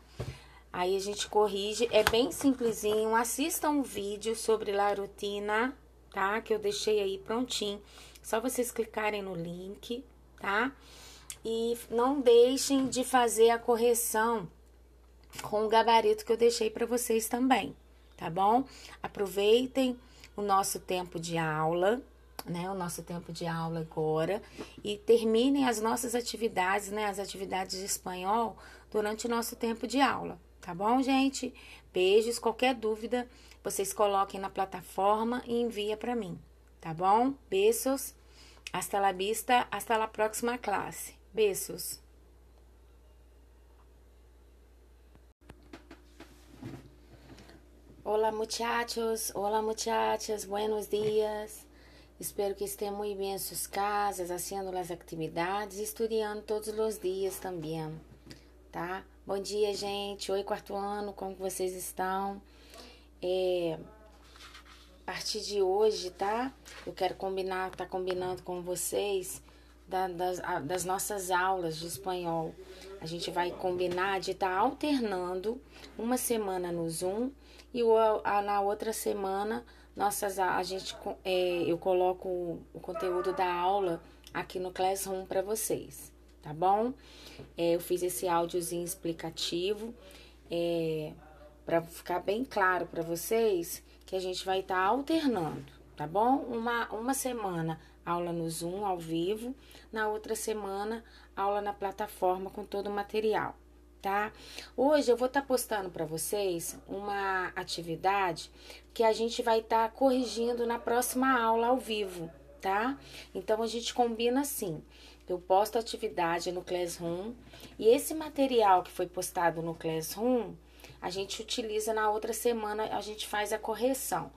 Aí a gente corrige, é bem simplesinho. Assistam um vídeo sobre la rotina, tá? Que eu deixei aí prontinho. Só vocês clicarem no link, tá? E não deixem de fazer a correção com o gabarito que eu deixei para vocês também, tá bom? Aproveitem o nosso tempo de aula, né? O nosso tempo de aula agora e terminem as nossas atividades, né? As atividades de espanhol durante o nosso tempo de aula, tá bom, gente? Beijos, qualquer dúvida, vocês coloquem na plataforma e envia para mim, tá bom? Beijos. Hasta la vista, hasta la próxima classe. Beijos. Hola muchachos, hola muchachas, buenos dias. Espero que estejam muito bem em suas casas, fazendo as atividades estudando todos os dias também, tá? Bom dia, gente. Oi, quarto ano, como vocês estão? É, a partir de hoje, tá? Eu quero combinar, tá combinando com vocês da, das, das nossas aulas de espanhol. A gente vai combinar de estar tá alternando uma semana no Zoom e a, na outra semana nossas a gente é, eu coloco o conteúdo da aula aqui no Classroom para vocês, tá bom? É, eu fiz esse áudiozinho explicativo é, para ficar bem claro para vocês que a gente vai estar tá alternando, tá bom? Uma, uma semana aula no Zoom ao vivo, na outra semana aula na plataforma com todo o material tá? Hoje eu vou estar tá postando para vocês uma atividade que a gente vai estar tá corrigindo na próxima aula ao vivo, tá? Então a gente combina assim. Eu posto atividade no Classroom e esse material que foi postado no Classroom, a gente utiliza na outra semana, a gente faz a correção.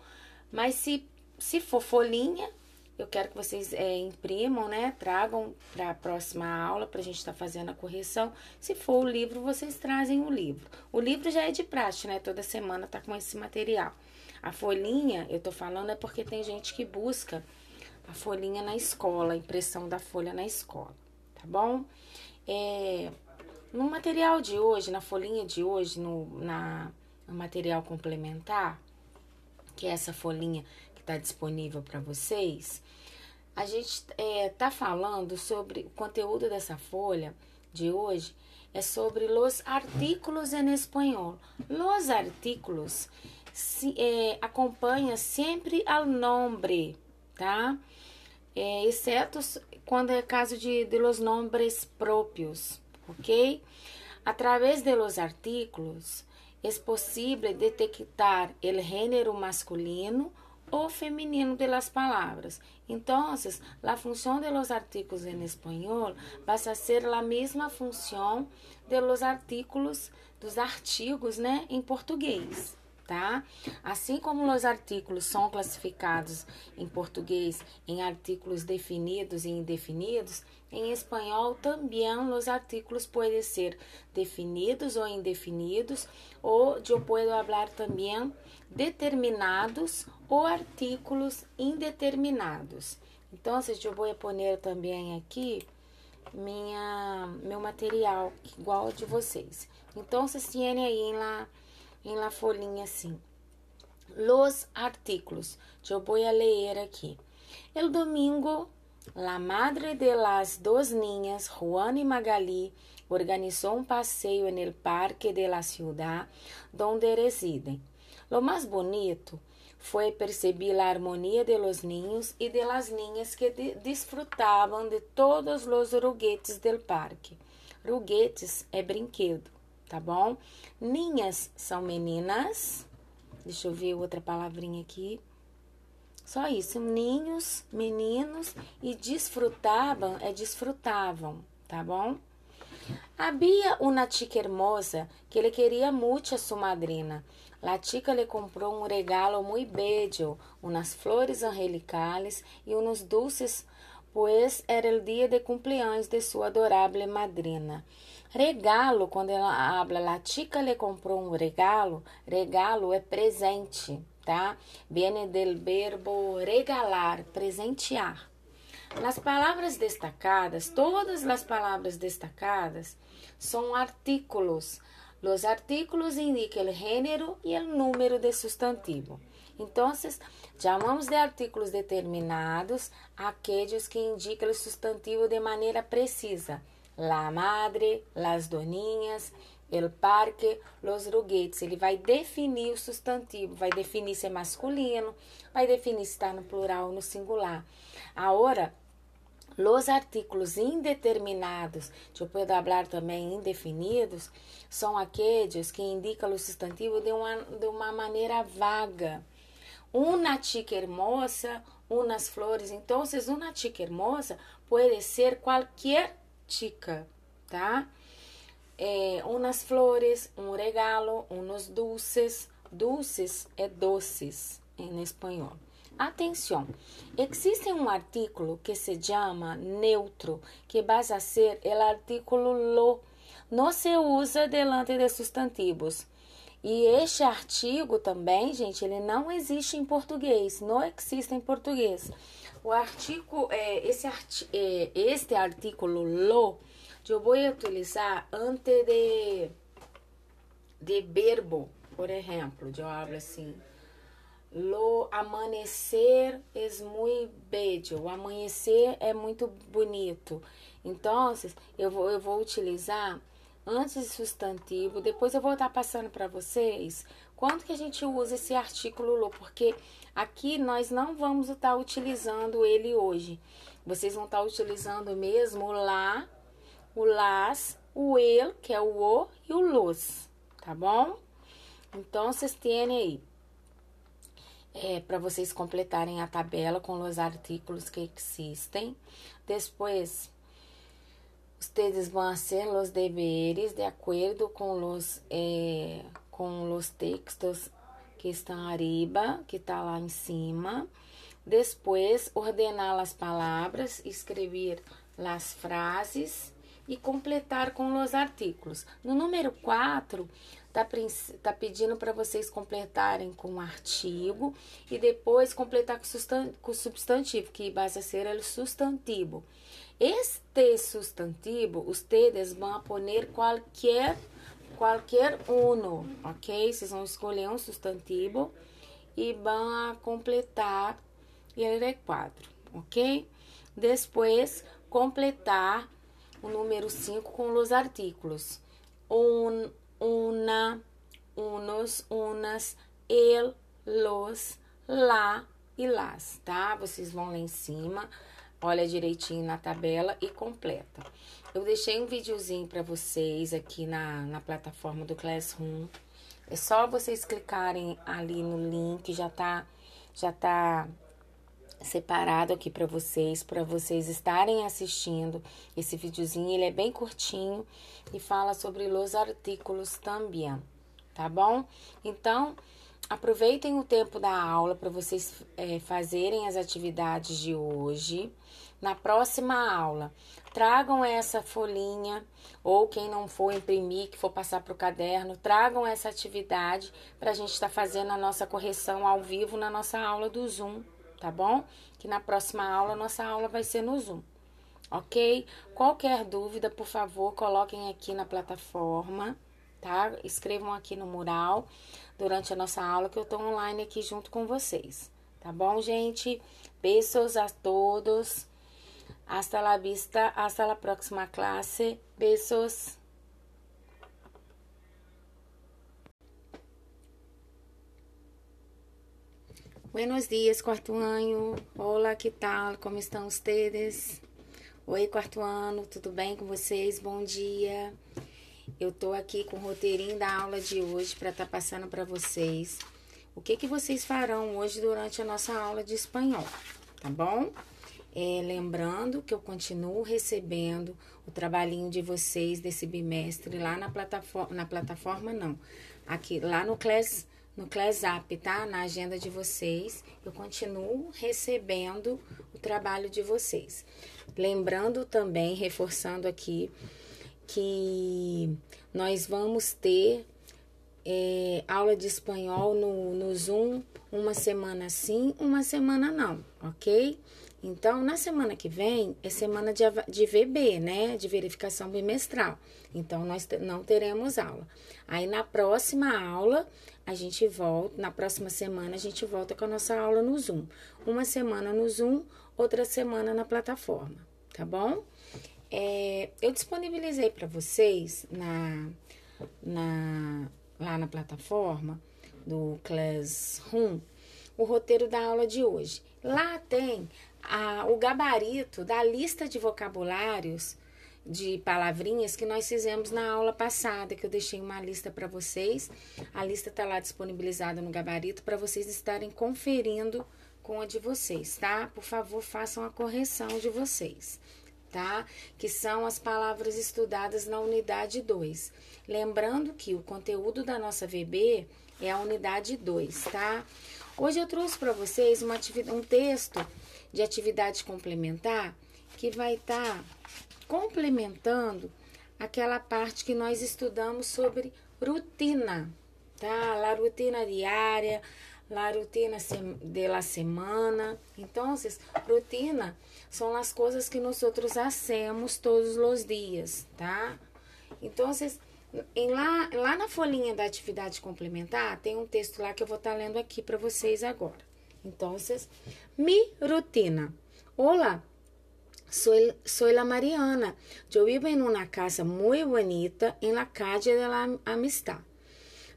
Mas se se for folhinha, eu quero que vocês é, imprimam, né? Tragam para a próxima aula para a gente estar tá fazendo a correção. Se for o livro, vocês trazem o livro. O livro já é de praxe, né? Toda semana tá com esse material. A folhinha, eu tô falando, é porque tem gente que busca a folhinha na escola, a impressão da folha na escola, tá bom? É, no material de hoje, na folhinha de hoje, no, na, no material complementar, que é essa folhinha está disponível para vocês, a gente está é, tá falando sobre o conteúdo dessa folha de hoje é sobre os artículos em espanhol. Os artículos se, é, acompanha sempre ao nome, tá? É, exceto quando é caso de, de los nombres próprios, ok? Através de los artículos, é possível detectar o gênero masculino ou feminino de las palabras. Entonces, la función de los artículos en español va a ser la misma función de los artículos dos artigos, né, em português tá? Assim como os artículos são classificados em português em artículos definidos e indefinidos, em espanhol também os artículos podem ser definidos ou indefinidos, ou eu posso falar também determinados ou artículos indeterminados. Então, eu vou pôr também aqui minha meu material igual de vocês. Então, vocês têm aí lá em la folhinha assim. Los artículos. Eu vou ler aqui. El domingo, la madre de las dos niñas, Juan y Magali, organizó un paseo en el parque de la ciudad donde residen. Lo más bonito fue percibir la armonía de los niños y de las que disfrutaban de todos los ruguetes del parque. Ruguetes é brinquedo tá bom? Ninhas são meninas. Deixa eu ver outra palavrinha aqui. Só isso, ninhos, meninos e desfrutavam é desfrutavam, tá bom? Havia uma chica hermosa que ele queria muito a sua madrina. La chica le comprou um regalo muito bello, umas flores angelicales e uns dulces, pois era o dia de cumpleaños de sua adorável madrina. Regalo, quando ela habla, la chica le comprou um regalo, regalo é presente, tá? Viene del verbo regalar, presentear. Nas palavras destacadas, todas as palavras destacadas são artículos. Os artículos indicam o gênero e o número de substantivo. Então, chamamos de artículos determinados aqueles que indicam o substantivo de maneira precisa la madre, las doninhas, el parque, los ruguetes. Ele vai definir o substantivo, vai definir se é masculino, vai definir se está no plural ou no singular. Agora, os artículos indeterminados, eu posso falar também indefinidos, são aqueles que indicam o substantivo de uma, de uma maneira vaga. Uma chica hermosa, umas flores. Então, uma chica hermosa pode ser qualquer chica, tá? É, umas flores, um regalo, uns dulces. Dulces é doces em espanhol. Atenção, existe um artículo que se chama neutro, que vai a ser o artículo lo. Não se usa delante de substantivos. E este artigo também, gente, ele não existe em português, não existe em português. O artigo, é, esse arti, é, este artículo lo, eu vou utilizar antes de, de verbo, por exemplo, eu hablo assim, lo amanhecer é muito bello, o amanhecer é muito bonito. Então, eu vou, eu vou utilizar antes de substantivo, depois eu vou estar passando para vocês quando que a gente usa esse artículo lo, porque Aqui nós não vamos estar utilizando ele hoje. Vocês vão estar utilizando mesmo o lá, o las, o el, que é o o, e o los, tá bom? Então, vocês têm aí, é, para vocês completarem a tabela com os artículos que existem. Depois, vocês vão fazer os deveres de acordo com os, é, com os textos que estão arriba, que está lá em cima. Depois, ordenar as palavras, escrever as frases e completar com os artículos. No número 4, tá, tá pedindo para vocês completarem com artigo e depois completar com o substantivo, que vai ser o substantivo. Este substantivo, ustedes vão poner qualquer qualquer uno, ok? Vocês vão escolher um substantivo e vão completar ele quadro, ok? Depois, completar o número 5 com os artículos. Un, una, unos, unas, el, los, lá e las, tá? Vocês vão lá em cima, olha direitinho na tabela e completa. Eu deixei um videozinho para vocês aqui na, na plataforma do Classroom. É só vocês clicarem ali no link, já tá já tá separado aqui para vocês, para vocês estarem assistindo esse videozinho. Ele é bem curtinho e fala sobre os artículos também, tá bom? Então, aproveitem o tempo da aula para vocês é, fazerem as atividades de hoje. Na próxima aula, tragam essa folhinha ou quem não for imprimir, que for passar para o caderno, tragam essa atividade para a gente estar tá fazendo a nossa correção ao vivo na nossa aula do Zoom, tá bom? Que na próxima aula, nossa aula vai ser no Zoom, ok? Qualquer dúvida, por favor, coloquem aqui na plataforma, tá? Escrevam aqui no mural durante a nossa aula que eu estou online aqui junto com vocês, tá bom, gente? Beijos a todos. Hasta la vista, hasta la próxima clase. Besos. Buenos dias, quarto ano. Olá, que tal? Como estão vocês? Oi, quarto ano, tudo bem com vocês? Bom dia. Eu tô aqui com o roteirinho da aula de hoje para estar tá passando para vocês o que que vocês farão hoje durante a nossa aula de espanhol, tá bom? É, lembrando que eu continuo recebendo o trabalhinho de vocês desse bimestre lá na plataforma, na plataforma não, aqui lá no Class, no Class App, tá? Na agenda de vocês, eu continuo recebendo o trabalho de vocês. Lembrando também, reforçando aqui, que nós vamos ter é, aula de espanhol no, no Zoom uma semana sim, uma semana não, ok? Então, na semana que vem é semana de, de VB, né? De verificação bimestral. Então, nós não teremos aula. Aí, na próxima aula, a gente volta, na próxima semana, a gente volta com a nossa aula no Zoom. Uma semana no Zoom, outra semana na plataforma, tá bom? É, eu disponibilizei para vocês na, na, lá na plataforma do Classroom o roteiro da aula de hoje. Lá tem a, o gabarito da lista de vocabulários de palavrinhas que nós fizemos na aula passada, que eu deixei uma lista para vocês. A lista está lá disponibilizada no gabarito para vocês estarem conferindo com a de vocês, tá? Por favor, façam a correção de vocês, tá? Que são as palavras estudadas na unidade 2. Lembrando que o conteúdo da nossa VB é a unidade 2, tá? Hoje eu trouxe para vocês uma um texto de atividade complementar que vai estar tá complementando aquela parte que nós estudamos sobre rotina, tá? La rotina diária, la rotina de la semana. Então, rotina são as coisas que nós outros hacemos todos os dias, tá? Então, em lá, lá na folhinha da atividade complementar, tem um texto lá que eu vou estar tá lendo aqui para vocês agora. Entonces, mi rutina. Hola, soy, soy la Mariana. Yo vivo en una casa muy bonita en la calle de la Amistad.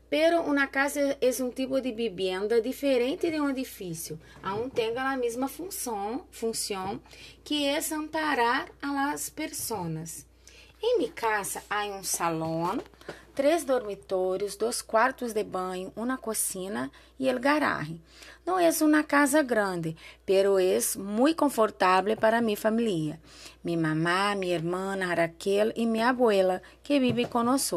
Pero una casa es un tipo de vivienda diferente de un edificio, aún tenga la misma función, función que es amparar a las personas. En mi casa hay un salón, três dormitórios, dois quartos de banho, uma cocina e el garaje. Não é uma casa grande, pero é muito confortável para minha família. Minha mamá, minha irmã Raquel e minha abuela, que vive com nós.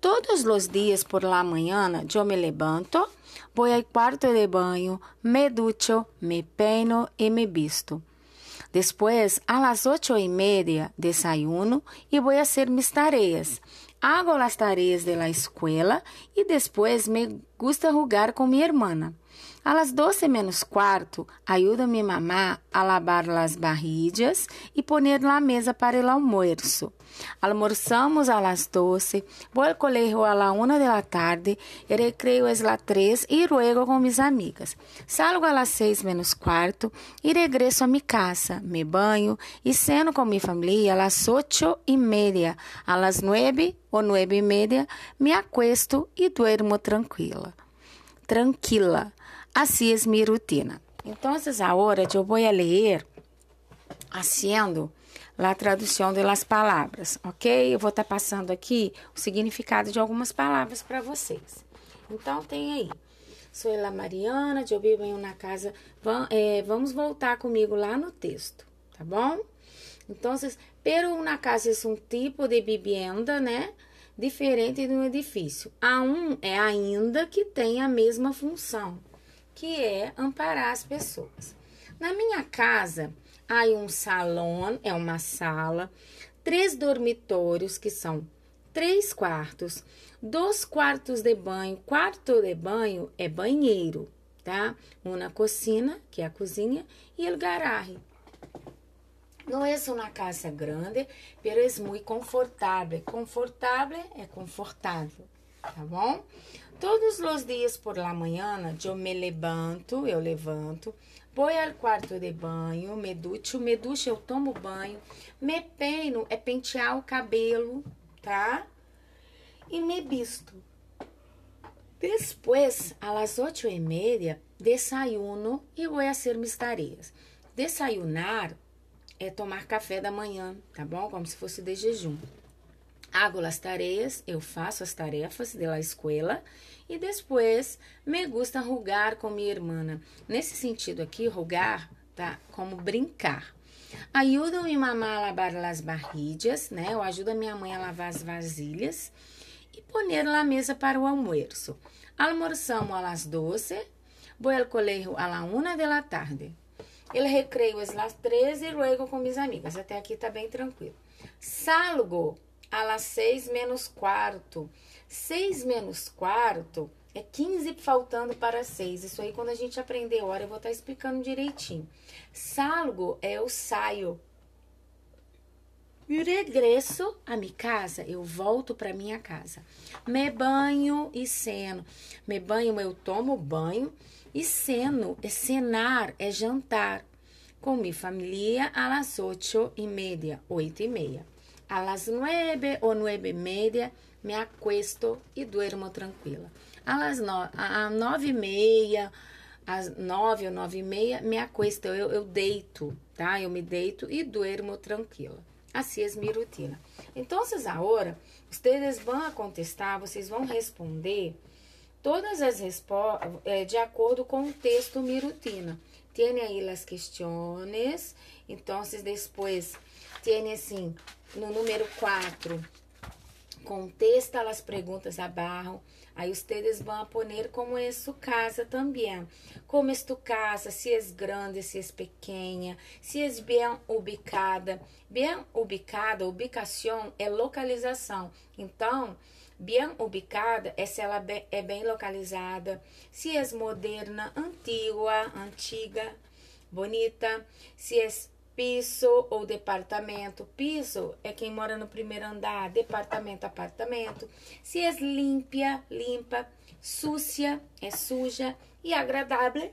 Todos os dias por la manhã, eu me levanto, vou ao quarto de banho, me ducho, me peino e me visto. Depois, las ocho e media, desayuno e vou fazer minhas tarefas hago las tareas de la escuela y después me gusta jugar con mi hermana. A las 12 menos quarto, ajuda minha mamá a lavar las barrillas e poner na mesa para o almoço. Almorzamos a las 12, vou ao colégio a la 1 de la tarde, e recreio es la 3 e luego com mis amigas. Salgo a las 6 menos quarto e regresso a mi casa, me banho e ceno com minha família a las 8 e media. A las 9 ou 9 e media me acuesto e duermo tranquila. Tranquila. Así es mi rutina. Entonces ahora yo voy a leer haciendo la tradução de las palavras, ok? Eu vou estar tá passando aqui o significado de algumas palavras para vocês. Então, tem aí. Sou la Mariana, eu vivo em uma casa. É, vamos voltar comigo lá no texto, tá bom? Então, pero uma casa é um tipo de vivienda, né? Diferente de um edifício. A um é ainda que tem a mesma função, que é amparar as pessoas. Na minha casa, há um salão, é uma sala, três dormitórios, que são três quartos, dois quartos de banho. Quarto de banho é banheiro, tá? Uma cozinha, que é a cozinha, e o garagem. Não é uma casa grande, mas é muito confortável. Confortável é confortável, tá bom? Todos os dias por la manhã, eu me levanto, eu levanto, vou ao quarto de banho, me ducho, me ducho, eu tomo banho, me peino, é pentear o cabelo, tá? E me visto. Depois, às oito e meia, desayuno e vou fazer minhas tarefas. Desayunar é tomar café da manhã, tá bom? Como se fosse de jejum. Hago as tarefas, eu faço as tarefas da escola e depois me gusta rugar com minha irmã. Nesse sentido aqui, rugar, tá? Como brincar. Ajudo minha mamá a lavar as barrilhas, né? Eu ajudo a minha mãe a lavar as vasilhas e poner na mesa para o almoço. Almoçamos às 12, vou ao colégio à la una da tarde. Eu recreio às 13 e luego com minhas amigas. Até aqui tá bem tranquilo. Salgo às 6 menos quarto. 6 menos quarto é 15 faltando para 6. Isso aí, quando a gente aprender hora, eu vou estar tá explicando direitinho. Salgo é o saio. Regresso a minha casa, eu volto para minha casa. Me banho e ceno. Me banho, eu tomo banho e ceno, é cenar, é jantar. Com minha família, às oito e meia, oito e meia. Às nove ou nove e meia, me acuesto e durmo tranquila. Às no, a, nove e meia, às nove ou nove e meia, me acuesto, eu, eu deito, tá? Eu me deito e durmo tranquila. Assim é minha rotina. Então, agora, vocês vão contestar, vocês vão responder todas as respostas é, de acordo com o texto minha rotina. Tem aí as questões, então depois tem assim, no número 4, contesta as perguntas abaixo. Aí ustedes vão poner como é sua casa também. Como é tu casa, se é grande, se é pequena, se é bem ubicada. Bem ubicada, ubicação é localização. Então, bem ubicada é se ela é bem localizada, se é moderna, antiga, antiga, bonita, se é piso ou departamento. Piso é quem mora no primeiro andar, departamento, apartamento. Se é limpa, limpa, sucia, é suja e agradável,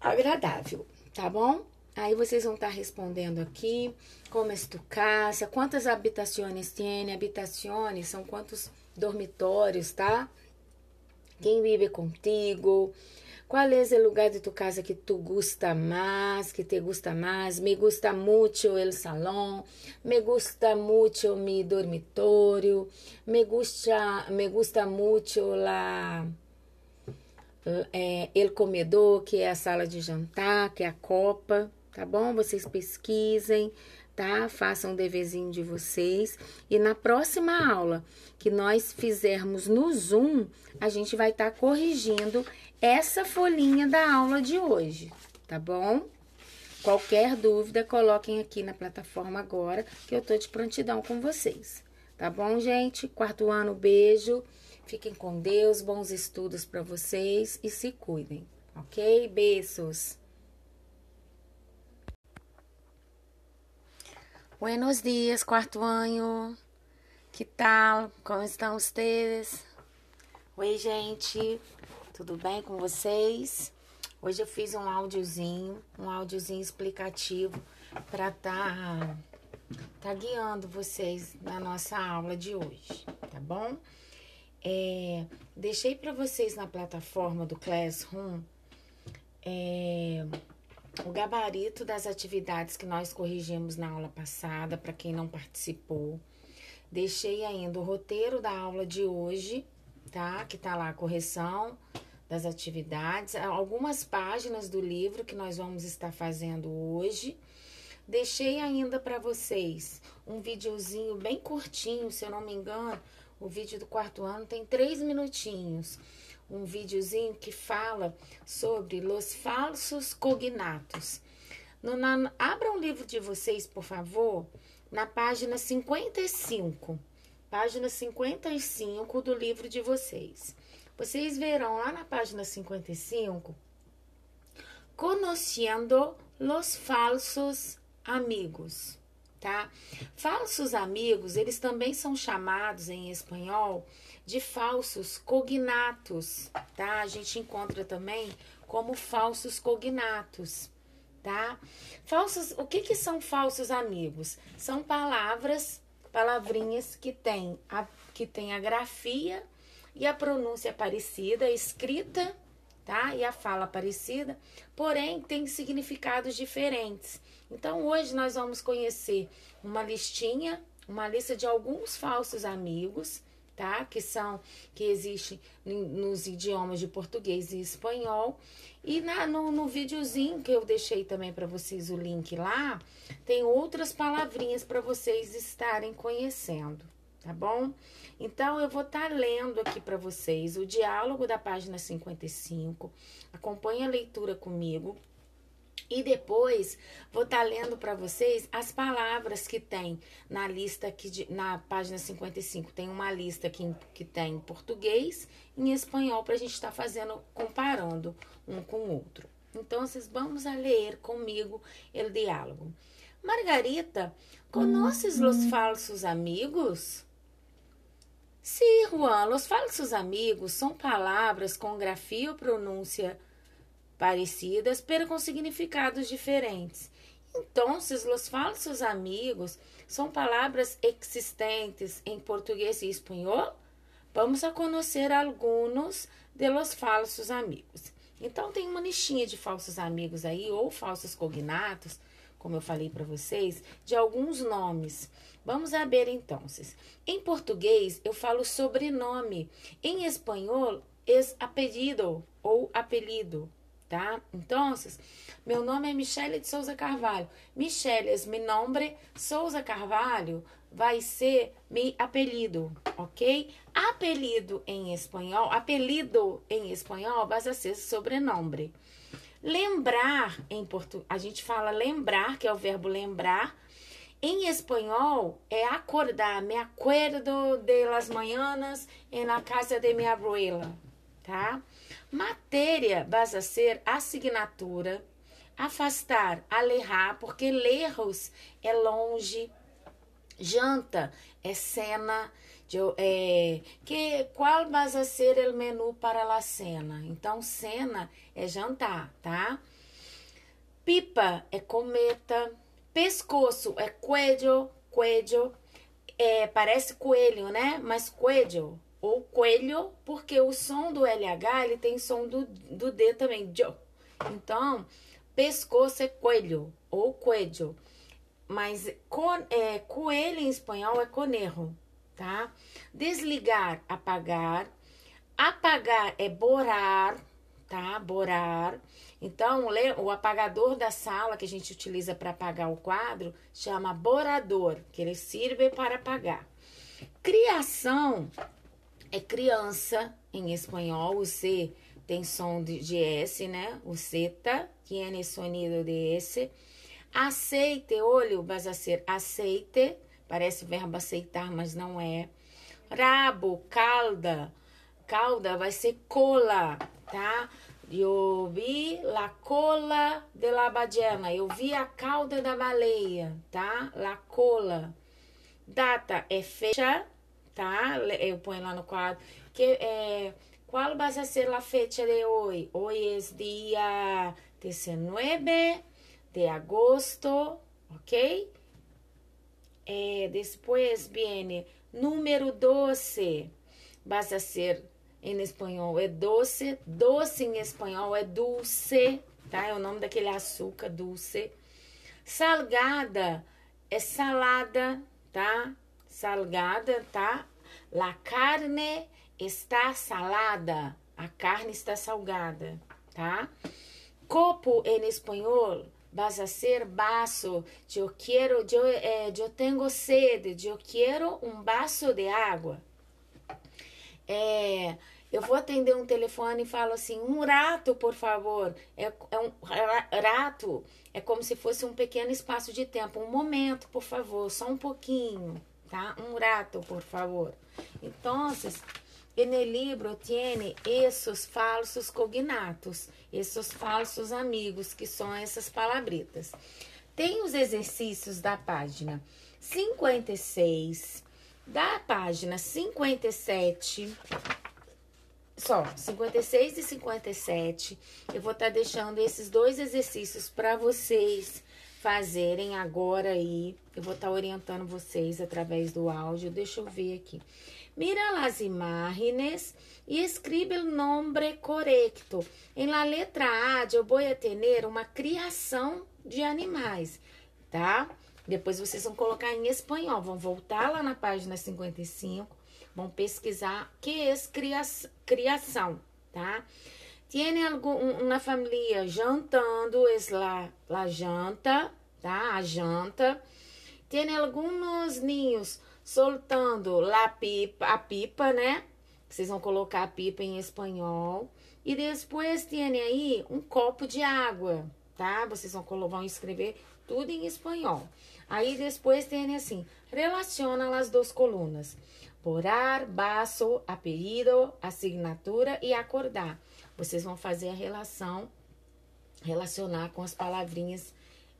agradável, tá bom? Aí vocês vão estar tá respondendo aqui como é tu casa, quantas habitações tem, habitações são quantos dormitórios, tá? Quem vive contigo, qual é o lugar de tu casa que tu gusta mais, que te gusta mais? Me gusta muito el salão, me gusta muito mi dormitorio, me gusta, me gusta muito la é, el comedor, que é a sala de jantar, que é a copa, tá bom? Vocês pesquisem, tá? Façam o deverzinho de vocês. E na próxima aula que nós fizermos no Zoom, a gente vai estar tá corrigindo essa folhinha da aula de hoje, tá bom? Qualquer dúvida, coloquem aqui na plataforma agora, que eu tô de prontidão com vocês. Tá bom, gente? Quarto ano, beijo. Fiquem com Deus, bons estudos para vocês e se cuidem, ok? Beijos. Buenos dias, quarto ano. Que tal? Como estão vocês? Oi, gente. Tudo bem com vocês? Hoje eu fiz um áudiozinho, um áudiozinho explicativo para tá, tá guiando vocês na nossa aula de hoje, tá bom? É, deixei para vocês na plataforma do Classroom é, o gabarito das atividades que nós corrigimos na aula passada, para quem não participou. Deixei ainda o roteiro da aula de hoje, tá? Que tá lá a correção das atividades, algumas páginas do livro que nós vamos estar fazendo hoje. Deixei ainda para vocês um videozinho bem curtinho, se eu não me engano, o vídeo do quarto ano tem três minutinhos. Um videozinho que fala sobre os falsos cognatos. No, na, abra um livro de vocês, por favor, na página 55. Página 55 do livro de vocês. Vocês verão lá na página 55, conhecendo los falsos amigos, tá? Falsos amigos, eles também são chamados em espanhol de falsos cognatos, tá? A gente encontra também como falsos cognatos, tá? Falsos, o que que são falsos amigos? São palavras, palavrinhas que tem a, que tem a grafia e a pronúncia parecida, escrita, tá? E a fala parecida, porém tem significados diferentes. Então hoje nós vamos conhecer uma listinha, uma lista de alguns falsos amigos, tá? Que são que existem nos idiomas de português e espanhol. E na, no, no videozinho que eu deixei também para vocês o link lá, tem outras palavrinhas para vocês estarem conhecendo, tá bom? Então, eu vou estar tá lendo aqui para vocês o diálogo da página 55. Acompanhe a leitura comigo. E depois vou estar tá lendo para vocês as palavras que tem na lista aqui de, na página 55. Tem uma lista aqui que tem em português e em espanhol para a gente estar tá fazendo, comparando um com o outro. Então, vamos a ler comigo o diálogo. Margarita, conheces os uhum. falsos amigos? Sí, Juan, los falsos amigos são palavras com grafia ou pronúncia parecidas, pero com significados diferentes. Então, os falsos amigos são palavras existentes em português e espanhol. Vamos a conhecer alguns de los falsos amigos. Então, tem uma listinha de falsos amigos aí, ou falsos cognatos, como eu falei para vocês, de alguns nomes. Vamos a ver então. Em português, eu falo sobrenome. Em espanhol, é apelido ou apelido, tá? Então, meu nome é Michele de Souza Carvalho. Michele é meu nome, Souza Carvalho vai ser meu apelido, ok? Apelido em espanhol, apelido em espanhol vai ser sobrenome. Lembrar em português, a gente fala lembrar, que é o verbo lembrar, em espanhol é acordar. Me acuerdo de las mañanas en la casa de minha abuela, tá? Matéria vai ser assinatura, afastar, alejar, porque lerros é longe, janta é cena, de, é, que qual vai ser o menu para a cena? Então, cena é jantar, tá? Pipa é cometa, Pescoço é coelho, coelho, é, parece coelho, né? Mas coelho ou coelho, porque o som do LH ele tem som do, do D também. Então, pescoço é coelho ou coelho. Mas con, é, coelho em espanhol é conejo, tá? Desligar, apagar. Apagar é borar, tá? Borar. Então, o apagador da sala que a gente utiliza para apagar o quadro chama borador, que ele serve para apagar. Criação é criança em espanhol, o C tem som de, S, né? O zeta tiene sonido de S. Aceite, olho, vai ser aceite, parece verbo aceitar, mas não é. Rabo, calda, calda vai ser cola, tá? Eu vi la cola de la ballena. Eu vi a cauda da baleia, tá? La cola. Data é fecha, tá? Eu ponho lá no quadro. Que, é, qual vai ser a fecha de hoje? Hoje é dia 19 de agosto, ok? É, depois vem número 12. Vai ser em espanhol é doce, doce em espanhol é dulce, tá? É o nome daquele açúcar doce. Salgada é salada, tá? Salgada, tá? La carne está salada. A carne está salgada, tá? Copo em espanhol vas a ser vaso. Eu quero, eu, eh, eu tenho sede. Eu quero um vaso de água. É, eu vou atender um telefone e falo assim, um rato, por favor. É, é um rato, é como se fosse um pequeno espaço de tempo. Um momento, por favor, só um pouquinho, tá? Um rato, por favor. Então, no livro tiene esses falsos cognatos, esses falsos amigos, que são essas palabritas. Tem os exercícios da página 56, da página 57, só 56 e 57. Eu vou estar tá deixando esses dois exercícios para vocês fazerem agora aí. Eu vou estar tá orientando vocês através do áudio. Deixa eu ver aqui. Mira las imágenes e escribe o nome correto. Em la letra A, eu vou ter uma criação de animais, tá? Depois vocês vão colocar em espanhol, vão voltar lá na página 55, vão pesquisar que é criação, tá? Algum, uma família jantando, es la, la janta, tá? A janta. Tiene alguns ninhos soltando la pipa, a pipa, né? Vocês vão colocar a pipa em espanhol. E depois tem aí um copo de água, tá? Vocês vão, vão escrever tudo em espanhol. Aí depois tem assim, relaciona as duas colunas. Porar, baço, apelido, assinatura e acordar. Vocês vão fazer a relação, relacionar com as palavrinhas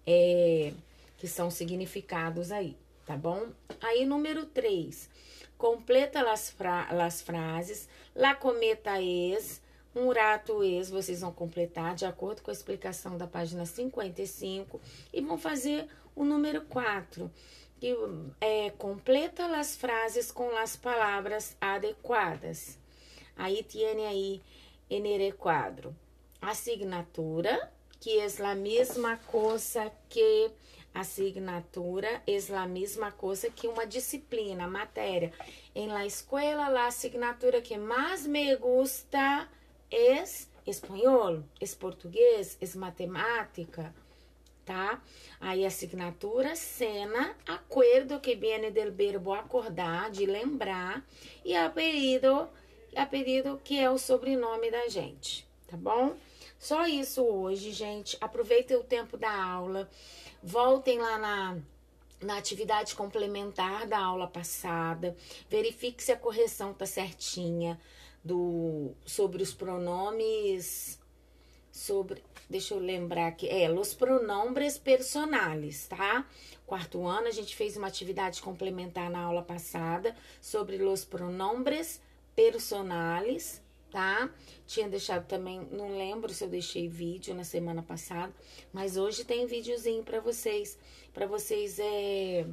é, que são significados aí tá bom? Aí, número 3. Completa las, fra las frases. La cometa es, um rato es, vocês vão completar de acordo com a explicação da página 55 e vão fazer o número 4. Que é, completa as frases com as palavras adequadas. Aí tem aí en quadro. Assinatura, que é a mesma coisa que Assinatura é a mesma coisa que uma disciplina, matéria. Em la escola, a assinatura que mais me gusta é espanhol, é português, é matemática, tá? Aí assinatura, cena, acordo que vem do verbo acordar, de lembrar, e apelido, apelido que é o sobrenome da gente, tá bom? Só isso hoje, gente. Aproveitem o tempo da aula. Voltem lá na, na atividade complementar da aula passada. Verifique se a correção está certinha do sobre os pronomes sobre deixa eu lembrar aqui é os pronombres personales tá quarto ano a gente fez uma atividade complementar na aula passada sobre os pronombres personales tá? Tinha deixado também, não lembro se eu deixei vídeo na semana passada, mas hoje tem videozinho para vocês, para vocês é,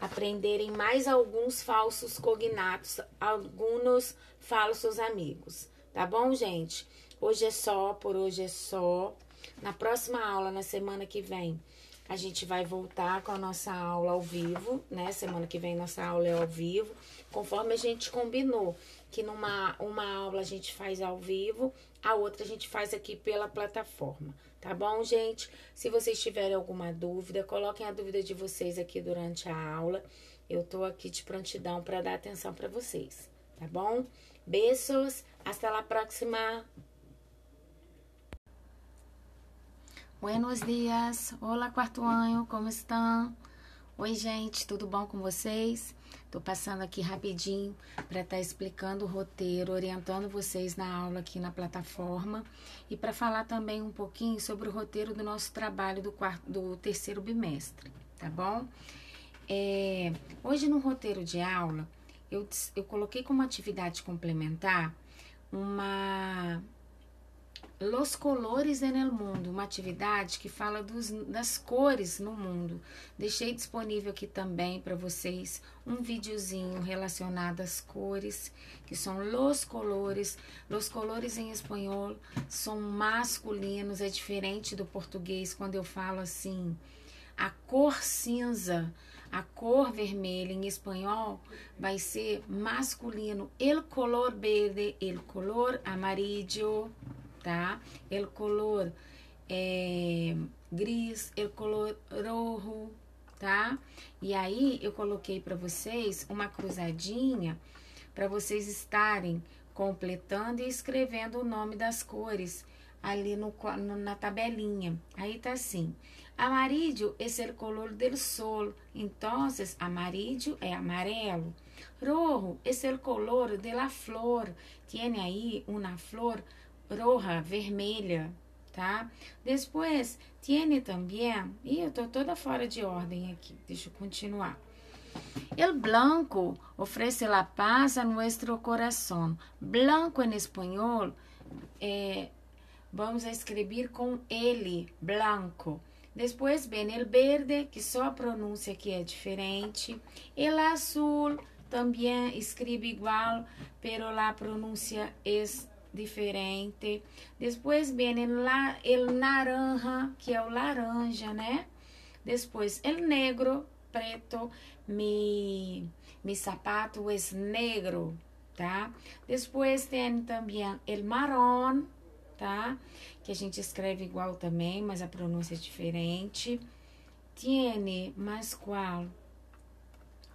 aprenderem mais alguns falsos cognatos, alguns falsos amigos, tá bom, gente? Hoje é só, por hoje é só. Na próxima aula, na semana que vem, a gente vai voltar com a nossa aula ao vivo, né? Semana que vem nossa aula é ao vivo, conforme a gente combinou que numa uma aula a gente faz ao vivo, a outra a gente faz aqui pela plataforma, tá bom, gente? Se vocês tiverem alguma dúvida, coloquem a dúvida de vocês aqui durante a aula. Eu tô aqui de prontidão para dar atenção para vocês, tá bom? Beijos, hasta la próxima. Buenos dias, olá quarto ano, como estão? Oi, gente, tudo bom com vocês? Tô passando aqui rapidinho para estar tá explicando o roteiro, orientando vocês na aula aqui na plataforma e para falar também um pouquinho sobre o roteiro do nosso trabalho do, quarto, do terceiro bimestre, tá bom? É, hoje no roteiro de aula, eu, eu coloquei como atividade complementar uma Los Colores en el Mundo, uma atividade que fala dos, das cores no mundo. Deixei disponível aqui também para vocês um videozinho relacionado às cores, que são los colores. Los colores em espanhol são masculinos, é diferente do português quando eu falo assim. A cor cinza, a cor vermelha em espanhol vai ser masculino. El color verde, el color amarillo tá? El color é, gris, el color rojo, tá? E aí eu coloquei para vocês uma cruzadinha para vocês estarem completando e escrevendo o nome das cores ali no, no, na tabelinha. Aí tá assim: amarillo é o color del sol, então amarillo é amarelo. Rojo é o color de la flor, tiene aí uma flor roja, vermelha, tá? Depois, tiene também, e eu tô toda fora de ordem aqui, deixa eu continuar. El blanco ofrece la paz a nuestro corazón. Blanco em espanhol, é, vamos a escrever com ele, blanco. Depois vem el verde, que só a pronúncia aqui é diferente. El azul também escreve igual, pero a pronúncia é diferente. Depois vem el naranja, que é o laranja, né? Depois el negro, preto, mi, mi sapato é negro, tá? Depois tem também el marrom, tá? Que a gente escreve igual também, mas a pronúncia é diferente. Tiene, mas qual?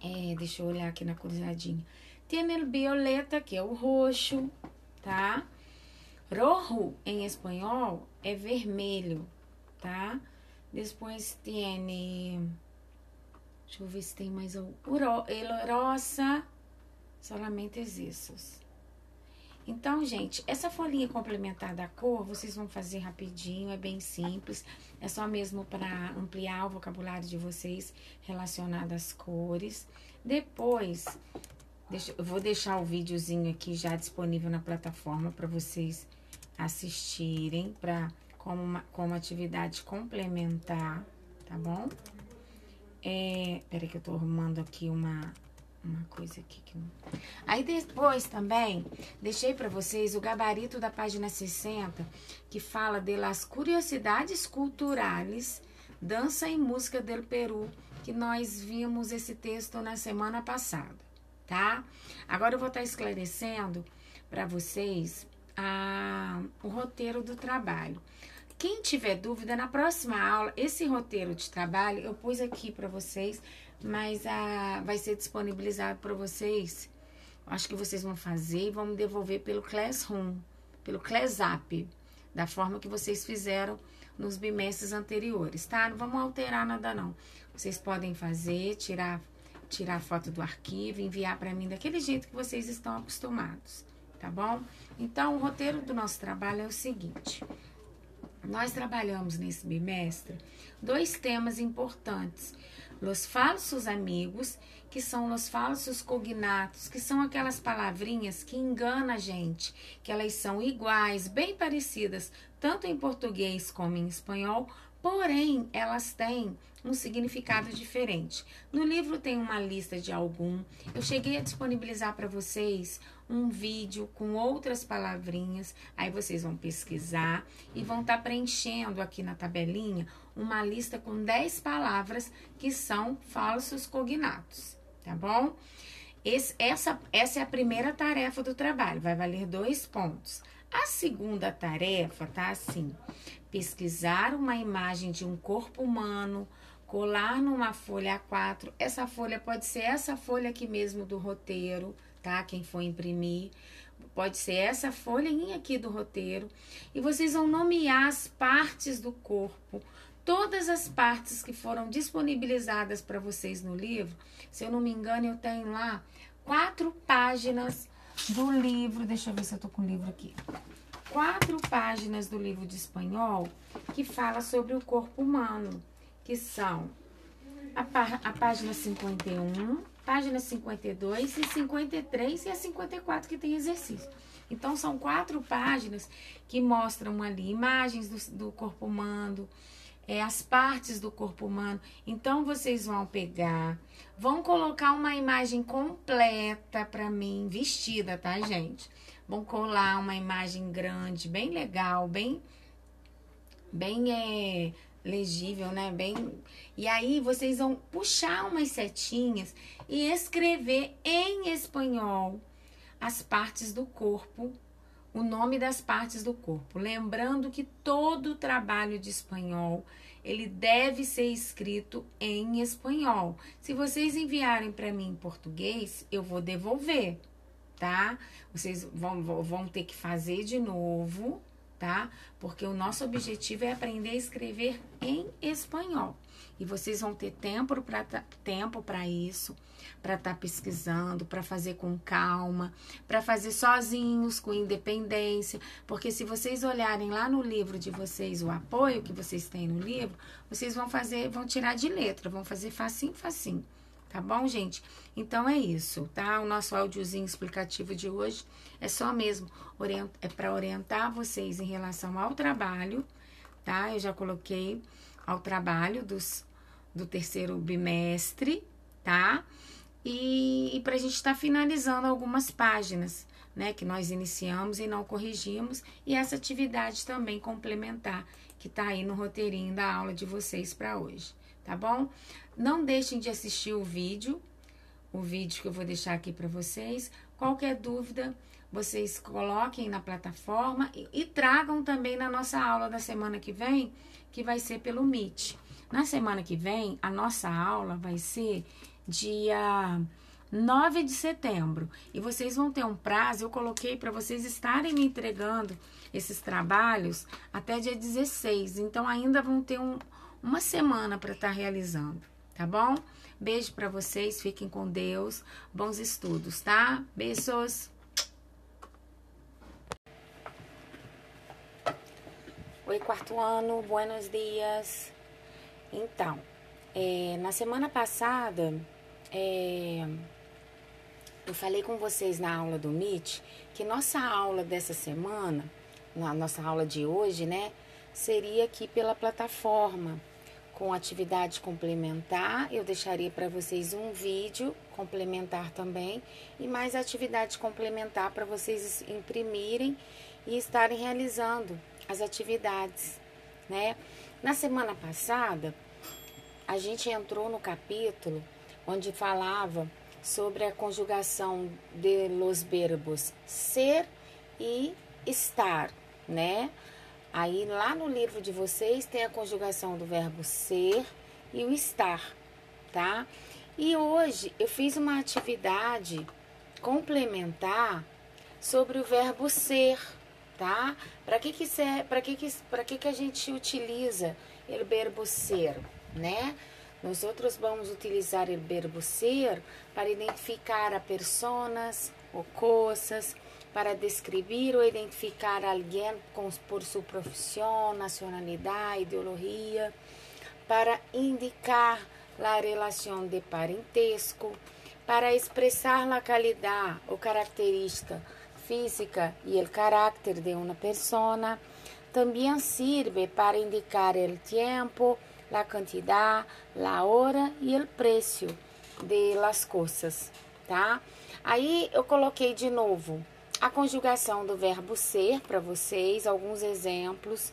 É, deixa eu olhar aqui na cruzadinha. Tem el violeta, que é o roxo, tá? Rojo em espanhol é vermelho, tá? Depois tem. Deixa eu ver se tem mais um. El rosa, solamente esses. Então, gente, essa folhinha complementar da cor, vocês vão fazer rapidinho, é bem simples. É só mesmo para ampliar o vocabulário de vocês relacionado às cores. Depois, Deixa, eu vou deixar o videozinho aqui já disponível na plataforma para vocês assistirem para como, uma, como atividade complementar, tá bom? É, peraí que eu tô arrumando aqui uma, uma coisa aqui que. Aí depois também deixei para vocês o gabarito da página 60 que fala de las curiosidades culturais, dança e música do Peru, que nós vimos esse texto na semana passada tá? Agora eu vou estar tá esclarecendo para vocês a, o roteiro do trabalho. Quem tiver dúvida, na próxima aula, esse roteiro de trabalho eu pus aqui para vocês, mas a, vai ser disponibilizado para vocês. Acho que vocês vão fazer e vão me devolver pelo Classroom, pelo ClassApp, da forma que vocês fizeram nos bimestres anteriores, tá? Não vamos alterar nada não. Vocês podem fazer, tirar tirar foto do arquivo, enviar para mim daquele jeito que vocês estão acostumados, tá bom? Então, o roteiro do nosso trabalho é o seguinte: nós trabalhamos nesse bimestre dois temas importantes. Los falsos amigos, que são os falsos cognatos, que são aquelas palavrinhas que enganam a gente, que elas são iguais, bem parecidas, tanto em português como em espanhol, porém elas têm um significado diferente. No livro tem uma lista de algum. Eu cheguei a disponibilizar para vocês um vídeo com outras palavrinhas. Aí vocês vão pesquisar e vão estar tá preenchendo aqui na tabelinha uma lista com 10 palavras que são falsos cognatos, tá bom? Esse, essa, essa é a primeira tarefa do trabalho, vai valer dois pontos. A segunda tarefa tá assim: pesquisar uma imagem de um corpo humano, colar numa folha A4. Essa folha pode ser essa folha aqui mesmo do roteiro, tá? Quem for imprimir. Pode ser essa folhinha aqui do roteiro. E vocês vão nomear as partes do corpo. Todas as partes que foram disponibilizadas para vocês no livro. Se eu não me engano, eu tenho lá quatro páginas do livro. Deixa eu ver se eu tô com o livro aqui. Quatro páginas do livro de espanhol que fala sobre o corpo humano que são a, pá a página 51, página 52 e 53 e a 54 que tem exercício. Então, são quatro páginas que mostram ali imagens do, do corpo humano, é, as partes do corpo humano. Então, vocês vão pegar, vão colocar uma imagem completa para mim, vestida, tá, gente? Vão colar uma imagem grande, bem legal, bem, bem é, legível, né? Bem. E aí vocês vão puxar umas setinhas e escrever em espanhol as partes do corpo, o nome das partes do corpo. Lembrando que todo trabalho de espanhol ele deve ser escrito em espanhol. Se vocês enviarem para mim em português, eu vou devolver, tá? Vocês vão, vão ter que fazer de novo tá? Porque o nosso objetivo é aprender a escrever em espanhol. E vocês vão ter tempo para tempo para isso, para estar tá pesquisando, para fazer com calma, para fazer sozinhos, com independência, porque se vocês olharem lá no livro de vocês o apoio que vocês têm no livro, vocês vão fazer, vão tirar de letra, vão fazer facinho, facinho. Tá bom, gente? Então é isso, tá? O nosso áudiozinho explicativo de hoje é só mesmo é para orientar vocês em relação ao trabalho, tá? Eu já coloquei ao trabalho dos, do terceiro bimestre, tá? E, e para a gente estar tá finalizando algumas páginas, né? Que nós iniciamos e não corrigimos, e essa atividade também complementar que tá aí no roteirinho da aula de vocês para hoje, tá bom? Não deixem de assistir o vídeo, o vídeo que eu vou deixar aqui para vocês. Qualquer dúvida, vocês coloquem na plataforma e, e, tragam também na nossa aula da semana que vem, que vai ser pelo Meet. Na semana que vem, a nossa aula vai ser dia 9 de setembro. E vocês vão ter um prazo, eu coloquei para vocês estarem me entregando esses trabalhos até dia 16. Então ainda vão ter um, uma semana para estar tá realizando tá bom? Beijo para vocês, fiquem com Deus. Bons estudos, tá? Beijos. Oi, quarto ano, buenos dias. Então, é, na semana passada, é, eu falei com vocês na aula do MIT que nossa aula dessa semana, na nossa aula de hoje, né, seria aqui pela plataforma com atividade complementar. Eu deixaria para vocês um vídeo complementar também e mais atividade complementar para vocês imprimirem e estarem realizando as atividades, né? Na semana passada, a gente entrou no capítulo onde falava sobre a conjugação de los verbos ser e estar, né? Aí lá no livro de vocês tem a conjugação do verbo ser e o estar, tá? E hoje eu fiz uma atividade complementar sobre o verbo ser, tá? Para que que para que que para que que a gente utiliza o verbo ser, né? Nós outros vamos utilizar o verbo ser para identificar a personas ou coisas, para descrever ou identificar alguém com, por sua profissão, nacionalidade, ideologia, para indicar a relação de parentesco, para expressar a qualidade ou característica física e o caráter de uma pessoa. Também serve para indicar o tempo, a quantidade, a hora e o preço de las coisas, tá? Aí eu coloquei de novo a conjugação do verbo ser para vocês, alguns exemplos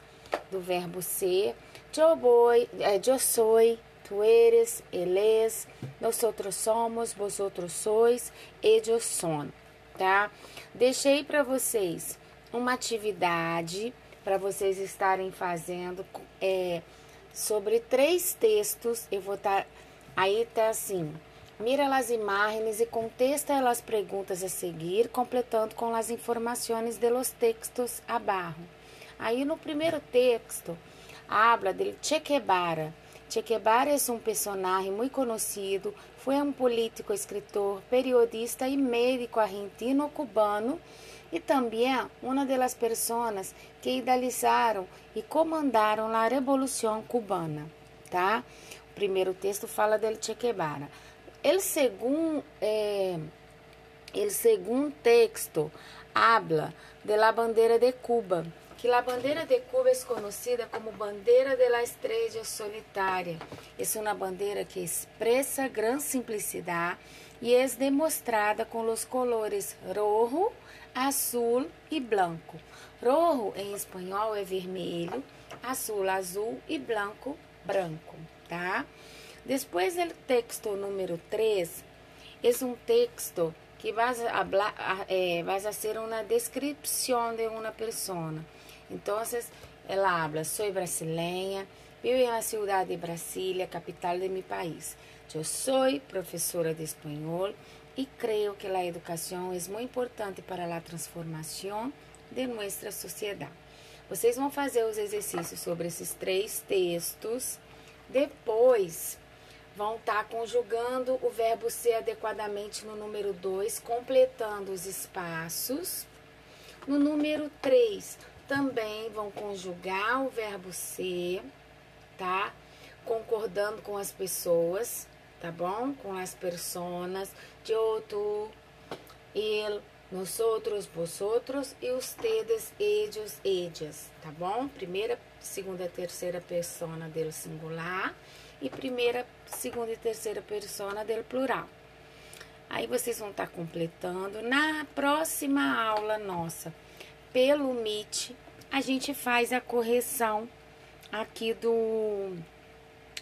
do verbo ser. Eu soy, tu eres, él es, nosotros somos, vosotros sois, ellos son, tá? Deixei para vocês uma atividade para vocês estarem fazendo é, sobre três textos. Eu vou estar. Tá, aí tá assim Mira as imagens e contesta as perguntas a seguir, completando com as informações de los textos abaixo. Aí no primeiro texto, habla de Che Guevara. Che Guevara é um personagem muito conhecido, foi um político, escritor, periodista e médico argentino-cubano e também uma das pessoas que idealizaram e comandaram a Revolução Cubana, tá? O primeiro texto fala de Che Guevara. El segundo, eh, el segundo texto habla de la bandeira de Cuba, que a bandeira de Cuba é conhecida como bandeira de la estrella solitária. É uma bandeira que expressa grande simplicidade e é demonstrada com os colores rojo, azul e branco. Rojo em espanhol é vermelho, azul, azul e branco, branco, tá? Depois do texto número 3, é um texto que vai a, eh, vai a ser uma descrição de uma pessoa. Então, ela habla, sou brasileira, vivo na cidade de Brasília, capital de meu país. Eu sou professora de espanhol e creio que a educação é muito importante para a transformação de nossa sociedade. Vocês vão fazer os exercícios sobre esses três textos. Depois, vão estar tá conjugando o verbo ser adequadamente no número 2, completando os espaços. No número 3, também vão conjugar o verbo ser, tá? Concordando com as pessoas, tá bom? Com as personas, eu, tu, ele, nós outros, vosotros e os tedes, ellos, ellas, tá bom? Primeira, segunda, terceira persona dele singular e primeira, segunda e terceira persona dele plural. Aí vocês vão estar tá completando. Na próxima aula nossa, pelo Meet, a gente faz a correção aqui do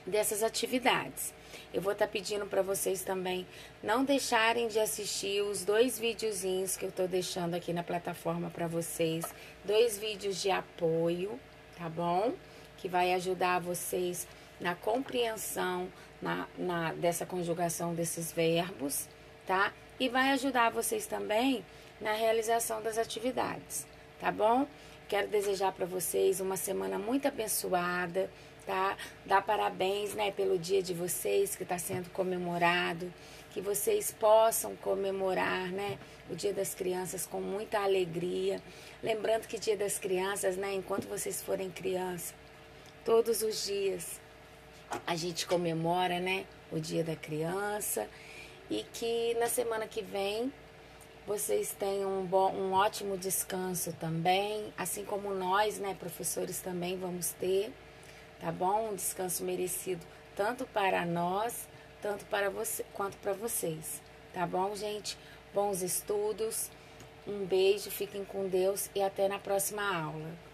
dessas atividades. Eu vou estar tá pedindo para vocês também não deixarem de assistir os dois videozinhos que eu estou deixando aqui na plataforma para vocês, dois vídeos de apoio, tá bom? Que vai ajudar vocês na compreensão na, na, dessa conjugação desses verbos, tá? E vai ajudar vocês também na realização das atividades, tá bom? Quero desejar para vocês uma semana muito abençoada, tá? Dar parabéns, né, pelo dia de vocês que está sendo comemorado, que vocês possam comemorar, né, o Dia das Crianças com muita alegria. Lembrando que Dia das Crianças, né, enquanto vocês forem criança, todos os dias a gente comemora, né, o Dia da Criança e que na semana que vem vocês tenham um, bom, um ótimo descanso também, assim como nós, né, professores também vamos ter, tá bom? Um descanso merecido tanto para nós, tanto para você quanto para vocês, tá bom, gente? Bons estudos. Um beijo, fiquem com Deus e até na próxima aula.